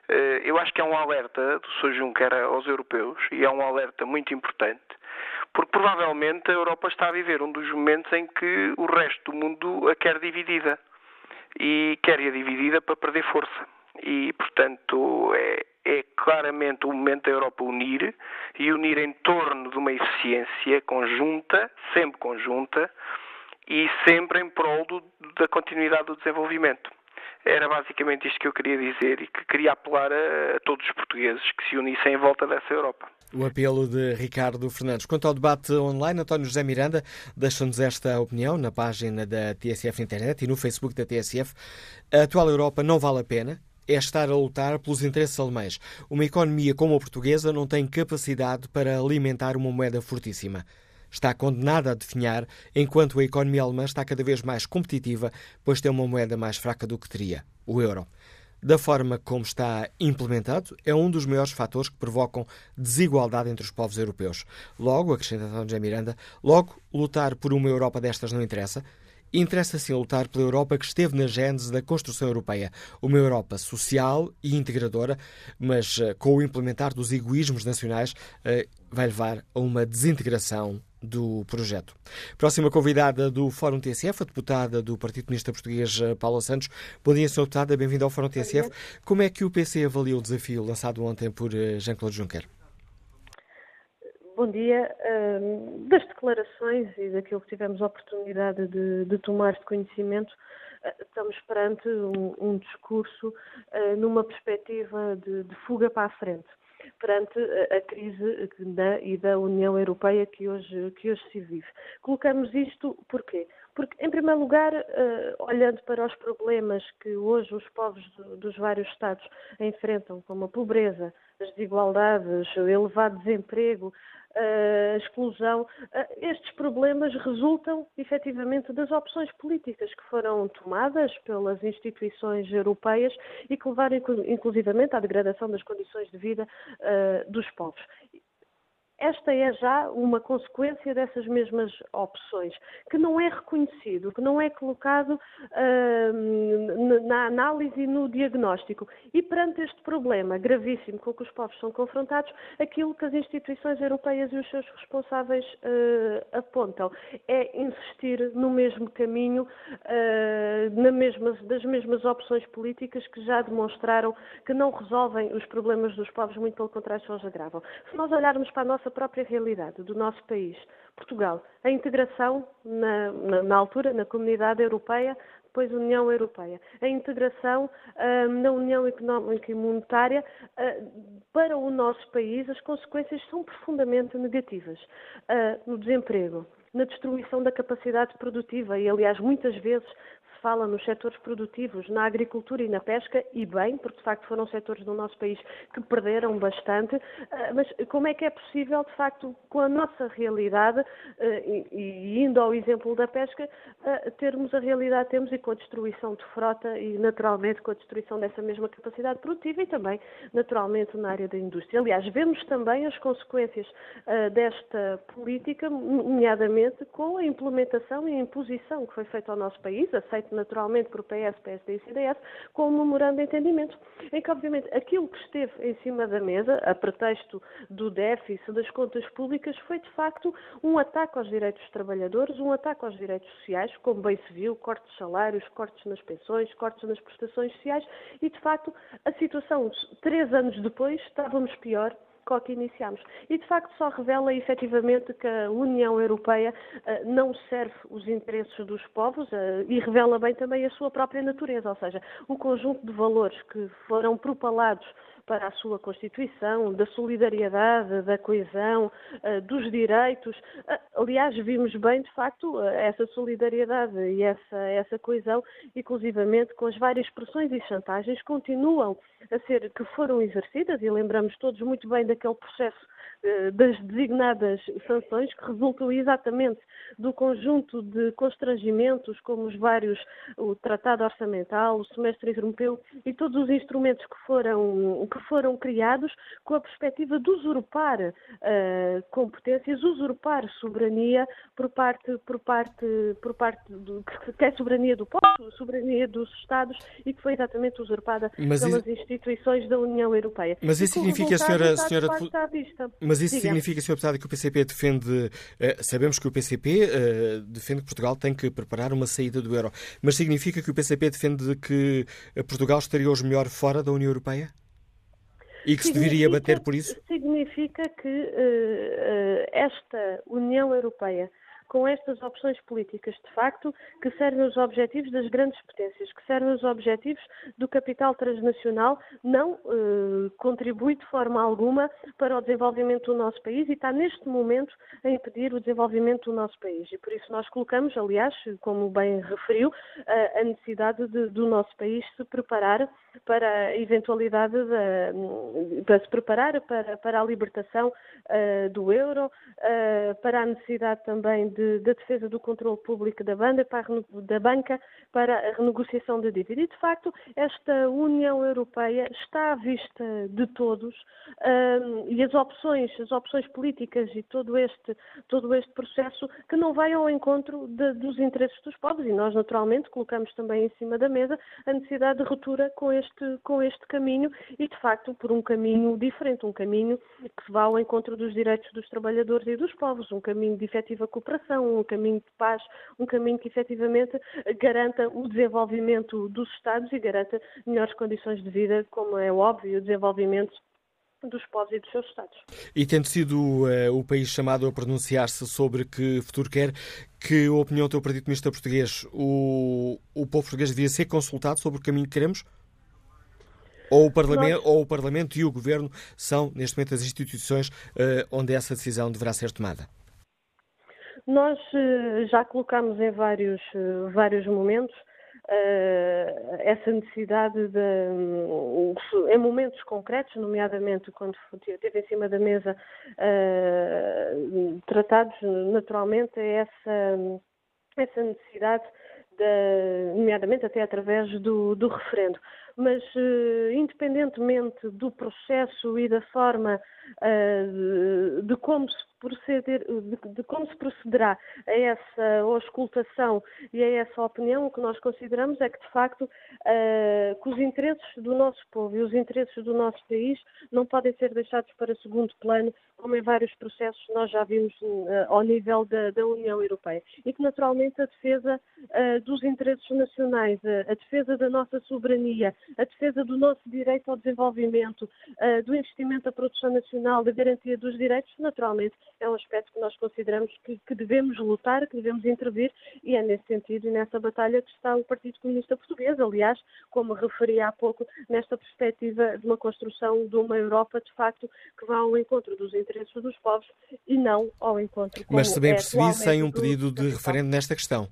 Eh, eu acho que é um alerta do Sr. Juncker aos europeus e é um alerta muito importante, porque provavelmente a Europa está a viver um dos momentos em que o resto do mundo a quer dividida e quer-a dividida para perder força. E, portanto, é, é claramente o momento da Europa unir e unir em torno de uma eficiência conjunta, sempre conjunta, e sempre em prol do, da continuidade do desenvolvimento. Era basicamente isto que eu queria dizer e que queria apelar a, a todos os portugueses que se unissem em volta dessa Europa. O apelo de Ricardo Fernandes. Quanto ao debate online, António José Miranda deixa-nos esta opinião na página da TSF Internet e no Facebook da TSF. A atual Europa não vale a pena é estar a lutar pelos interesses alemães. Uma economia como a portuguesa não tem capacidade para alimentar uma moeda fortíssima. Está condenada a definhar, enquanto a economia alemã está cada vez mais competitiva, pois tem uma moeda mais fraca do que teria, o euro. Da forma como está implementado, é um dos maiores fatores que provocam desigualdade entre os povos europeus. Logo, acrescenta António Miranda, logo, lutar por uma Europa destas não interessa, Interessa sim lutar pela Europa que esteve na gênese da construção europeia, uma Europa social e integradora, mas eh, com o implementar dos egoísmos nacionais eh, vai levar a uma desintegração do projeto. Próxima convidada do Fórum TSF, a deputada do Partido Comunista Português, eh, Paula Santos. Bom dia, Sra. Deputada, bem-vinda ao Fórum TSF. Como é que o PC avalia o desafio lançado ontem por Jean-Claude Juncker? Bom dia. Das declarações e daquilo que tivemos a oportunidade de, de tomar de conhecimento, ah, estamos perante um, um discurso ah, numa perspectiva de, de, fuga para a frente, perante a crise da, e da União Europeia que hoje, que hoje se vive. Colocamos isto porquê? Porque, em primeiro lugar, uh, olhando para os problemas que hoje os povos do, dos vários Estados enfrentam, como a pobreza, as desigualdades, o elevado desemprego, a exclusão, estes problemas resultam efetivamente das opções políticas que foram tomadas pelas instituições europeias e que levaram inclusivamente à degradação das condições de vida dos povos esta é já uma consequência dessas mesmas opções, que não é reconhecido, que não é colocado uh, na análise e no diagnóstico. E perante este problema gravíssimo com que os povos são confrontados, aquilo que as instituições europeias e os seus responsáveis uh, apontam é insistir no mesmo caminho, uh, mesma, das mesmas opções políticas que já demonstraram que não resolvem os problemas dos povos, muito pelo contrário, só os agravam. Se nós olharmos para a nossa nossa própria realidade, do nosso país, Portugal, a integração na, na, na altura na comunidade europeia, depois União Europeia, a integração uh, na União Económica e Monetária, uh, para o nosso país as consequências são profundamente negativas. Uh, no desemprego, na destruição da capacidade produtiva e, aliás, muitas vezes fala nos setores produtivos, na agricultura e na pesca, e bem, porque de facto foram setores do nosso país que perderam bastante, ah, mas como é que é possível, de facto, com a nossa realidade, ah, e indo ao exemplo da pesca, ah, termos a realidade que temos e com a destruição de frota e, naturalmente, com a destruição dessa mesma capacidade produtiva e também, naturalmente, na área da indústria. Aliás, vemos também as consequências desta política, nomeadamente com a implementação e a imposição que foi feita ao nosso país, aceita naturalmente por PS, PSD e CDS, com um memorando de entendimento, em que, obviamente, aquilo que esteve em cima da mesa, a pretexto do déficit das contas públicas, foi de facto um ataque aos direitos dos trabalhadores, um ataque aos direitos sociais, como bem se viu, cortes de salários, cortes nas pensões, cortes nas prestações sociais, e de facto a situação, três anos depois, estávamos pior com que iniciamos. E, de facto, só revela efetivamente que a União Europeia uh, não serve os interesses dos povos uh, e revela bem também a sua própria natureza, ou seja, o conjunto de valores que foram propalados para a sua Constituição, da solidariedade, da coesão, dos direitos. Aliás, vimos bem, de facto, essa solidariedade e essa, essa coesão, inclusivamente com as várias pressões e chantagens, continuam a ser, que foram exercidas, e lembramos todos muito bem daquele processo eh, das designadas sanções, que resultam exatamente do conjunto de constrangimentos, como os vários, o Tratado Orçamental, o Semestre Europeu e todos os instrumentos que foram, que foram criados com a perspectiva de usurpar uh, competências, usurpar soberania por parte, por parte, por parte do, que é soberania do povo, soberania dos Estados e que foi exatamente usurpada Mas pelas isso... instituições da União Europeia. Mas isso significa, senhora, senhora, mas isso significa, Sr. Deputado, que o PCP defende. Uh, sabemos que o PCP eh, defende que Portugal tem que preparar uma saída do euro. Mas significa que o PCP defende que eh, Portugal estaria hoje melhor fora da União Europeia? E que se deveria bater por isso? Significa que uh, esta União Europeia com estas opções políticas, de facto, que servem os objetivos das grandes potências, que servem os objetivos do capital transnacional, não eh, contribui de forma alguma para o desenvolvimento do nosso país e está neste momento a impedir o desenvolvimento do nosso país. E por isso nós colocamos, aliás, como bem referiu, a necessidade de, do nosso país se preparar para a eventualidade de, para se preparar para, para a libertação uh, do euro, uh, para a necessidade também de de, da defesa do controle público da, banda, para a, da banca para a renegociação da dívida. E, de facto, esta União Europeia está à vista de todos um, e as opções, as opções políticas e todo este, todo este processo que não vai ao encontro de, dos interesses dos povos e nós, naturalmente, colocamos também em cima da mesa a necessidade de ruptura com este, com este caminho e, de facto, por um caminho diferente, um caminho que vá ao encontro dos direitos dos trabalhadores e dos povos, um caminho de efetiva cooperação um caminho de paz, um caminho que efetivamente garanta o desenvolvimento dos Estados e garanta melhores condições de vida, como é óbvio, o desenvolvimento dos povos e dos seus Estados. E tendo sido uh, o país chamado a pronunciar-se sobre que futuro quer, que opinião tem o Partido Comunista Português? O, o povo português devia ser consultado sobre o caminho que queremos? Ou o, Parlamento, Nós... ou o Parlamento e o Governo são, neste momento, as instituições uh, onde essa decisão deverá ser tomada? Nós eh, já colocamos em vários, eh, vários momentos uh, essa necessidade de, um, em momentos concretos, nomeadamente quando esteve em cima da mesa tratados naturalmente essa, essa necessidade de, nomeadamente até através do, do referendo. Mas, independentemente do processo e da forma uh, de, de, como se proceder, de, de, como se procederá a essa auscultação e a essa opinião, o que nós consideramos é que, de facto, uh, que os interesses do nosso povo e os interesses do nosso país não podem ser deixados para segundo plano, como em vários processos nós já vimos uh, ao nível da, da, União Europeia. E que, naturalmente, a defesa dos interesses nacionais, a defesa da nossa soberania, a defesa do nosso direito ao desenvolvimento, do investimento da produção nacional, da garantia dos direitos, naturalmente, é um aspecto que nós consideramos que, que, devemos lutar, que devemos intervir, e é nesse sentido e nessa batalha que está o Partido Comunista Português. Aliás, como referi há pouco, nesta perspectiva de uma construção de uma Europa, de facto, que vá ao encontro dos interesses dos povos e não ao encontro. Mas se bem é percebi, sem um pedido de referendo nesta questão.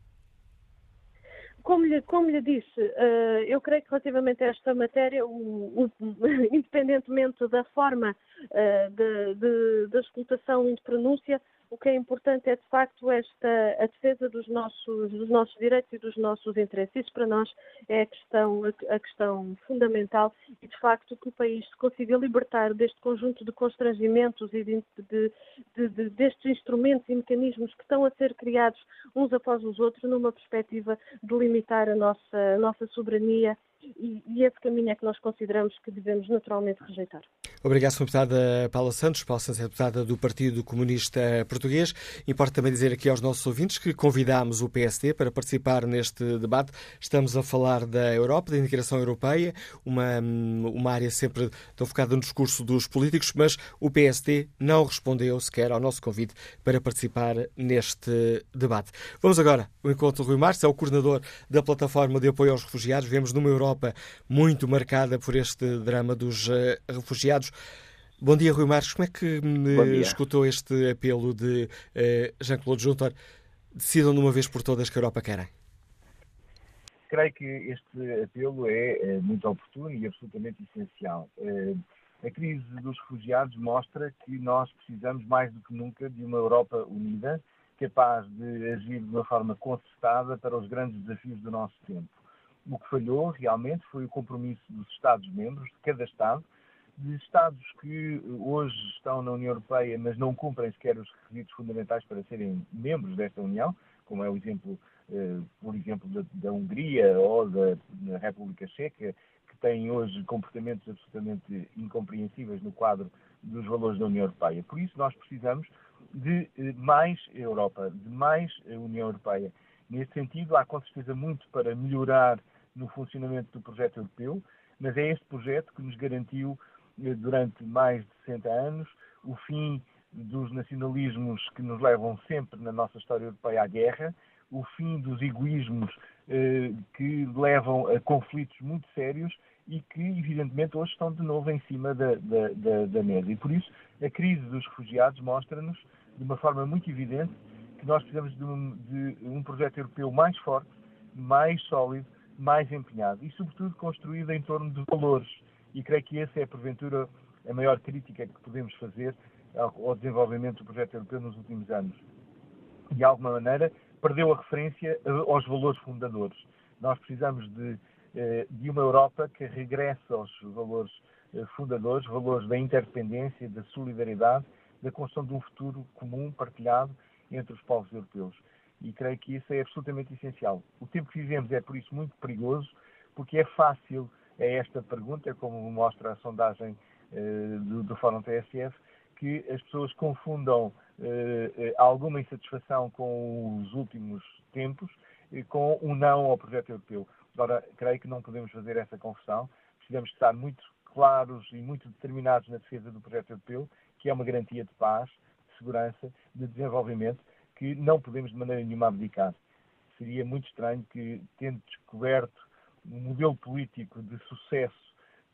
Como lhe, como lhe disse, uh, eu creio que relativamente a esta matéria, o, o, [LAUGHS] independentemente da forma uh, da explotação e de pronúncia, o que é importante é, de facto, esta, a defesa dos nossos, dos nossos direitos e dos nossos interesses. Isso, para nós, é a questão, a questão fundamental e, de facto, que o país se consiga libertar deste conjunto de constrangimentos e de, de, de, destes instrumentos e mecanismos que estão a ser criados uns após os outros, numa perspectiva de limitar a nossa, a nossa soberania e, esse caminho é que nós consideramos que devemos naturalmente rejeitar. Obrigado, Sra. Deputada Paula Santos. Paula Santos é deputada do Partido Comunista Português. Importa também dizer aqui aos nossos ouvintes que convidámos o PSD para participar neste debate. Estamos a falar da Europa, da integração europeia, uma, uma área sempre tão focada no discurso dos políticos, mas o PSD não respondeu sequer ao nosso convite para participar neste debate. Vamos agora ao encontro do Rui Marques, é o coordenador da plataforma de apoio aos refugiados. Vemos numa Europa Europa muito marcada por este drama dos refugiados. Bom dia, Rui Marques. Como é que escutou este apelo de Jean-Claude Juncker? Decidam de uma vez por todas que a Europa querem. Creio que este apelo é muito oportuno e absolutamente essencial. A crise dos refugiados mostra que nós precisamos mais do que nunca de uma Europa unida, capaz de agir de uma forma concertada para os grandes desafios do nosso tempo. O que falhou realmente foi o compromisso dos Estados-membros, de cada Estado, de Estados que hoje estão na União Europeia, mas não cumprem sequer os requisitos fundamentais para serem membros desta União, como é o exemplo, eh, por exemplo, da, da Hungria ou da, República Checa, têm hoje comportamentos absolutamente incompreensíveis no quadro dos valores da União Europeia. Por isso, nós precisamos de eh, mais Europa, de mais União Europeia. Nesse sentido, há com certeza muito para melhorar no funcionamento do projeto europeu, mas é este projeto que nos garantiu, eh, durante mais de 60 anos, o fim dos nacionalismos que nos levam sempre na nossa história europeia à guerra, o fim dos egoísmos eh, que levam a conflitos muito sérios e que, evidentemente, hoje estão de novo em cima da, da, da, da mesa. E por isso, a crise dos refugiados mostra-nos, de uma forma muito evidente, que nós precisamos de um, de um projeto europeu mais forte, mais sólido, mais empenhado e, sobretudo, construído em torno de valores. E creio que essa é, porventura, a maior crítica que podemos fazer ao, ao desenvolvimento do projeto europeu nos últimos anos. De alguma maneira, perdeu a referência eh, aos valores fundadores. Nós precisamos de, eh, de uma Europa que regresse aos valores eh, fundadores, valores da interdependência, da solidariedade, da construção de um futuro comum, partilhado entre os povos europeus. E creio que isso é absolutamente essencial. O tempo que vivemos é, por isso, muito perigoso, porque é fácil, é esta pergunta, como mostra a sondagem do, do Fórum TSF, que as pessoas confundam eh, eh, alguma insatisfação com os últimos tempos e com um não ao projeto europeu. Agora, creio que não podemos fazer essa confusão. Precisamos estar muito claros e muito determinados na defesa do projeto europeu, que é uma garantia de paz, de segurança, de desenvolvimento, que não podemos de maneira nenhuma abdicar. Seria muito estranho que, tendo descoberto um modelo político de sucesso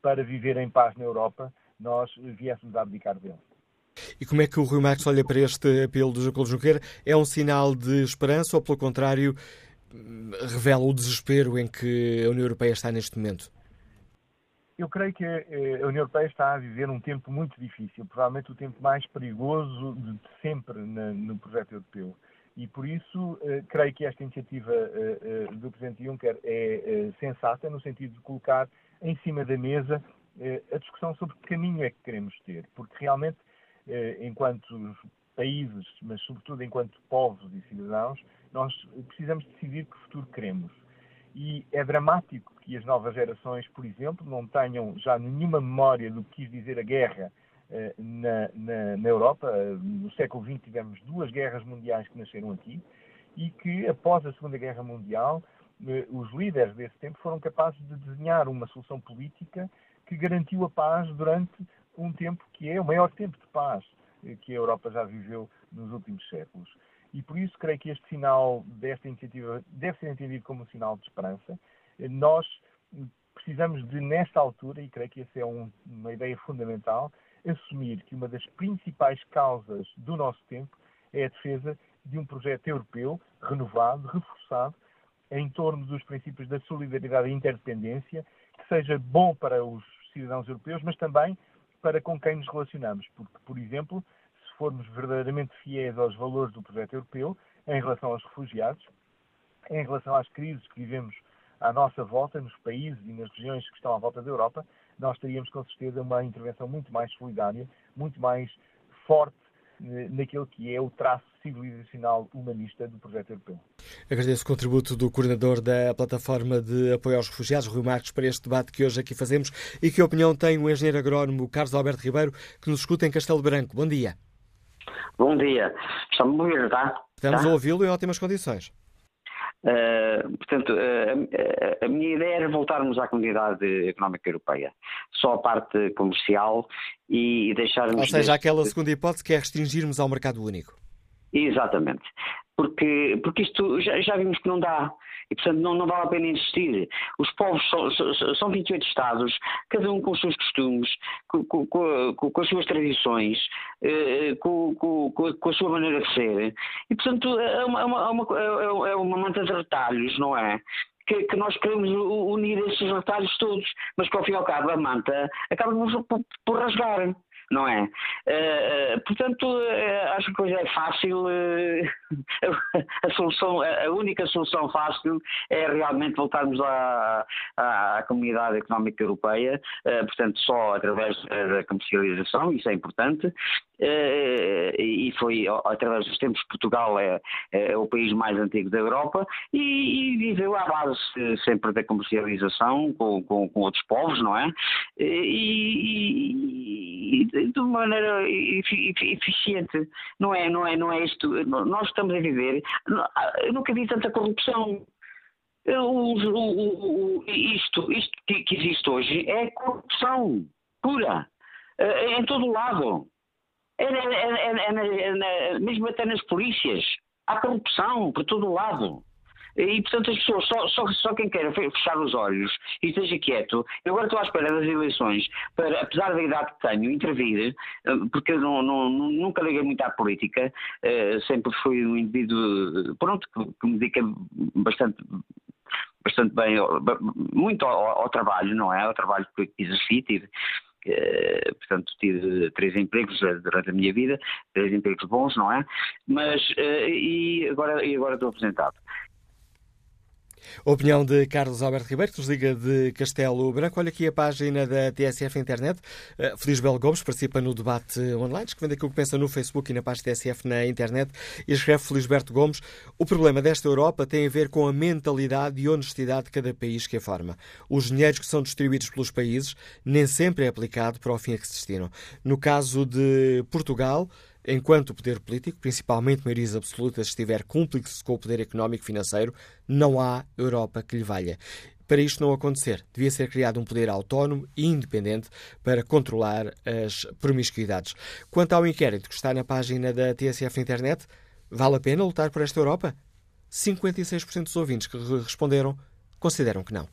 para viver em paz na Europa, nós viéssemos a abdicar dele. E como é que o Rui Marques olha para este apelo do Jacob Junqueira? É um sinal de esperança ou, pelo contrário, revela o desespero em que a União Europeia está neste momento? Eu creio que eh, a União Europeia está a viver um tempo muito difícil, provavelmente o tempo mais perigoso de sempre no projeto europeu. E por isso eh, creio que esta iniciativa eh, do Presidente Juncker é sensata, no sentido de colocar em cima da mesa a discussão sobre que caminho é que queremos ter, porque realmente enquanto países, mas sobretudo enquanto povos e cidadãos, nós precisamos decidir que futuro queremos. E é dramático que as novas gerações, por exemplo, não tenham já nenhuma memória do que quis dizer a guerra eh, na, na, na, Europa. No século XX tivemos duas guerras mundiais que nasceram aqui e que, após a Segunda Guerra Mundial, eh, os líderes desse tempo foram capazes de desenhar uma solução política que garantiu a paz durante um tempo que é o maior tempo de paz que a Europa já viveu nos últimos séculos. E por isso creio que este sinal desta iniciativa deve ser entendido como um sinal de esperança. Nós precisamos de, nesta altura, e creio que essa é um, uma ideia fundamental, assumir que uma das principais causas do nosso tempo é a defesa de um projeto europeu renovado, reforçado, em torno dos princípios da solidariedade e interdependência, que seja bom para os cidadãos europeus, mas também para com quem nos relacionamos. Porque, por exemplo, se formos verdadeiramente fiéis aos valores do projeto europeu, em relação aos refugiados, em relação às crises que vivemos à nossa volta, nos países e nas regiões que estão à volta da Europa, nós teríamos com certeza uma intervenção muito mais solidária, muito mais forte eh, naquilo que é o traço civilizacional humanista do projeto europeu. Agradeço o contributo do coordenador da plataforma de apoio aos refugiados, Rui Marques, para este debate que hoje aqui fazemos e que opinião tem o engenheiro agrónomo Carlos Alberto Ribeiro, que nos escuta em Castelo Branco. Bom dia. Bom dia. Estamos a ouvir, tá? Estamos tá? a ouvi-lo em ótimas condições. Uh, portanto, uh, a minha ideia era voltarmos à comunidade económica europeia, só a parte comercial e deixarmos. Ou seja, deste... aquela segunda hipótese que é restringirmos ao mercado único. Exatamente. Porque, porque isto já, já vimos que não dá. E, portanto, não, não vale a pena insistir. Os povos são, são 28 Estados, cada um com os seus costumes, com, com, com, com as suas tradições, eh, com, a sua maneira de ser. E, portanto, é uma, é uma, é, é uma manta de retalhos, não é? Que, que, nós queremos unir esses retalhos todos, mas que ao fim e ao cabo a manta acaba por, por rasgar não é? Uh, portanto, uh, acho que coisa é fácil. Uh, [LAUGHS] a, solução, a única solução fácil é realmente voltarmos à, à, à Comunidade Económica Europeia, portanto, só através da comercialização, isso é importante. e foi através dos tempos Portugal é, é, o país mais antigo da Europa e, e viveu à base sempre da comercialização com, com, com outros povos, não é? E, e, de uma maneira eficiente. Não é, não é, não é isto. Nós estamos a viver. Eu nunca vi tanta corrupção. O, o, isto isto que, existe hoje é corrupção pura, é, em todo lado. É, é, é, mesmo até nas polícias. Há corrupção por todo lado. E, portanto, as pessoas, só, só, só quem quer fechar os olhos e esteja quieto, eu agora estou à espera das eleições para, apesar da idade que tenho, intervir, eh, porque eu não, não, nunca liguei muito à política, eh, sempre fui um indivíduo, pronto, que, me dedica bastante bastante bem, muito ao, ao, trabalho, não é? Ao trabalho que exerci, tive, Uh, portanto, tive três empregos durante a minha vida, três empregos bons, não é? Mas, uh, e, agora, e agora estou Opinião de Carlos Alberto Ribeiro, que nos liga de Castelo Branco. Olha aqui a página da TSF Internet. Uh, Feliz Belo Gomes participa no debate online, escrevendo aquilo que pensa no Facebook e na página TSF na internet. E escreve Felisberto Gomes: O problema desta Europa tem a ver com a mentalidade e honestidade de cada país que a forma. Os dinheiros que são distribuídos pelos países nem sempre é aplicado para o fim a que se destinam. No caso de Portugal, Enquanto o poder político, principalmente maiorias absolutas, estiver cúmplice com o poder económico e financeiro, não há Europa que lhe valha. Para isto não acontecer, devia ser criado um poder autónomo e independente para controlar as promiscuidades. Quanto ao inquérito que está na página da TSF Internet, vale a pena lutar por esta Europa? 56% dos ouvintes que responderam consideram que não.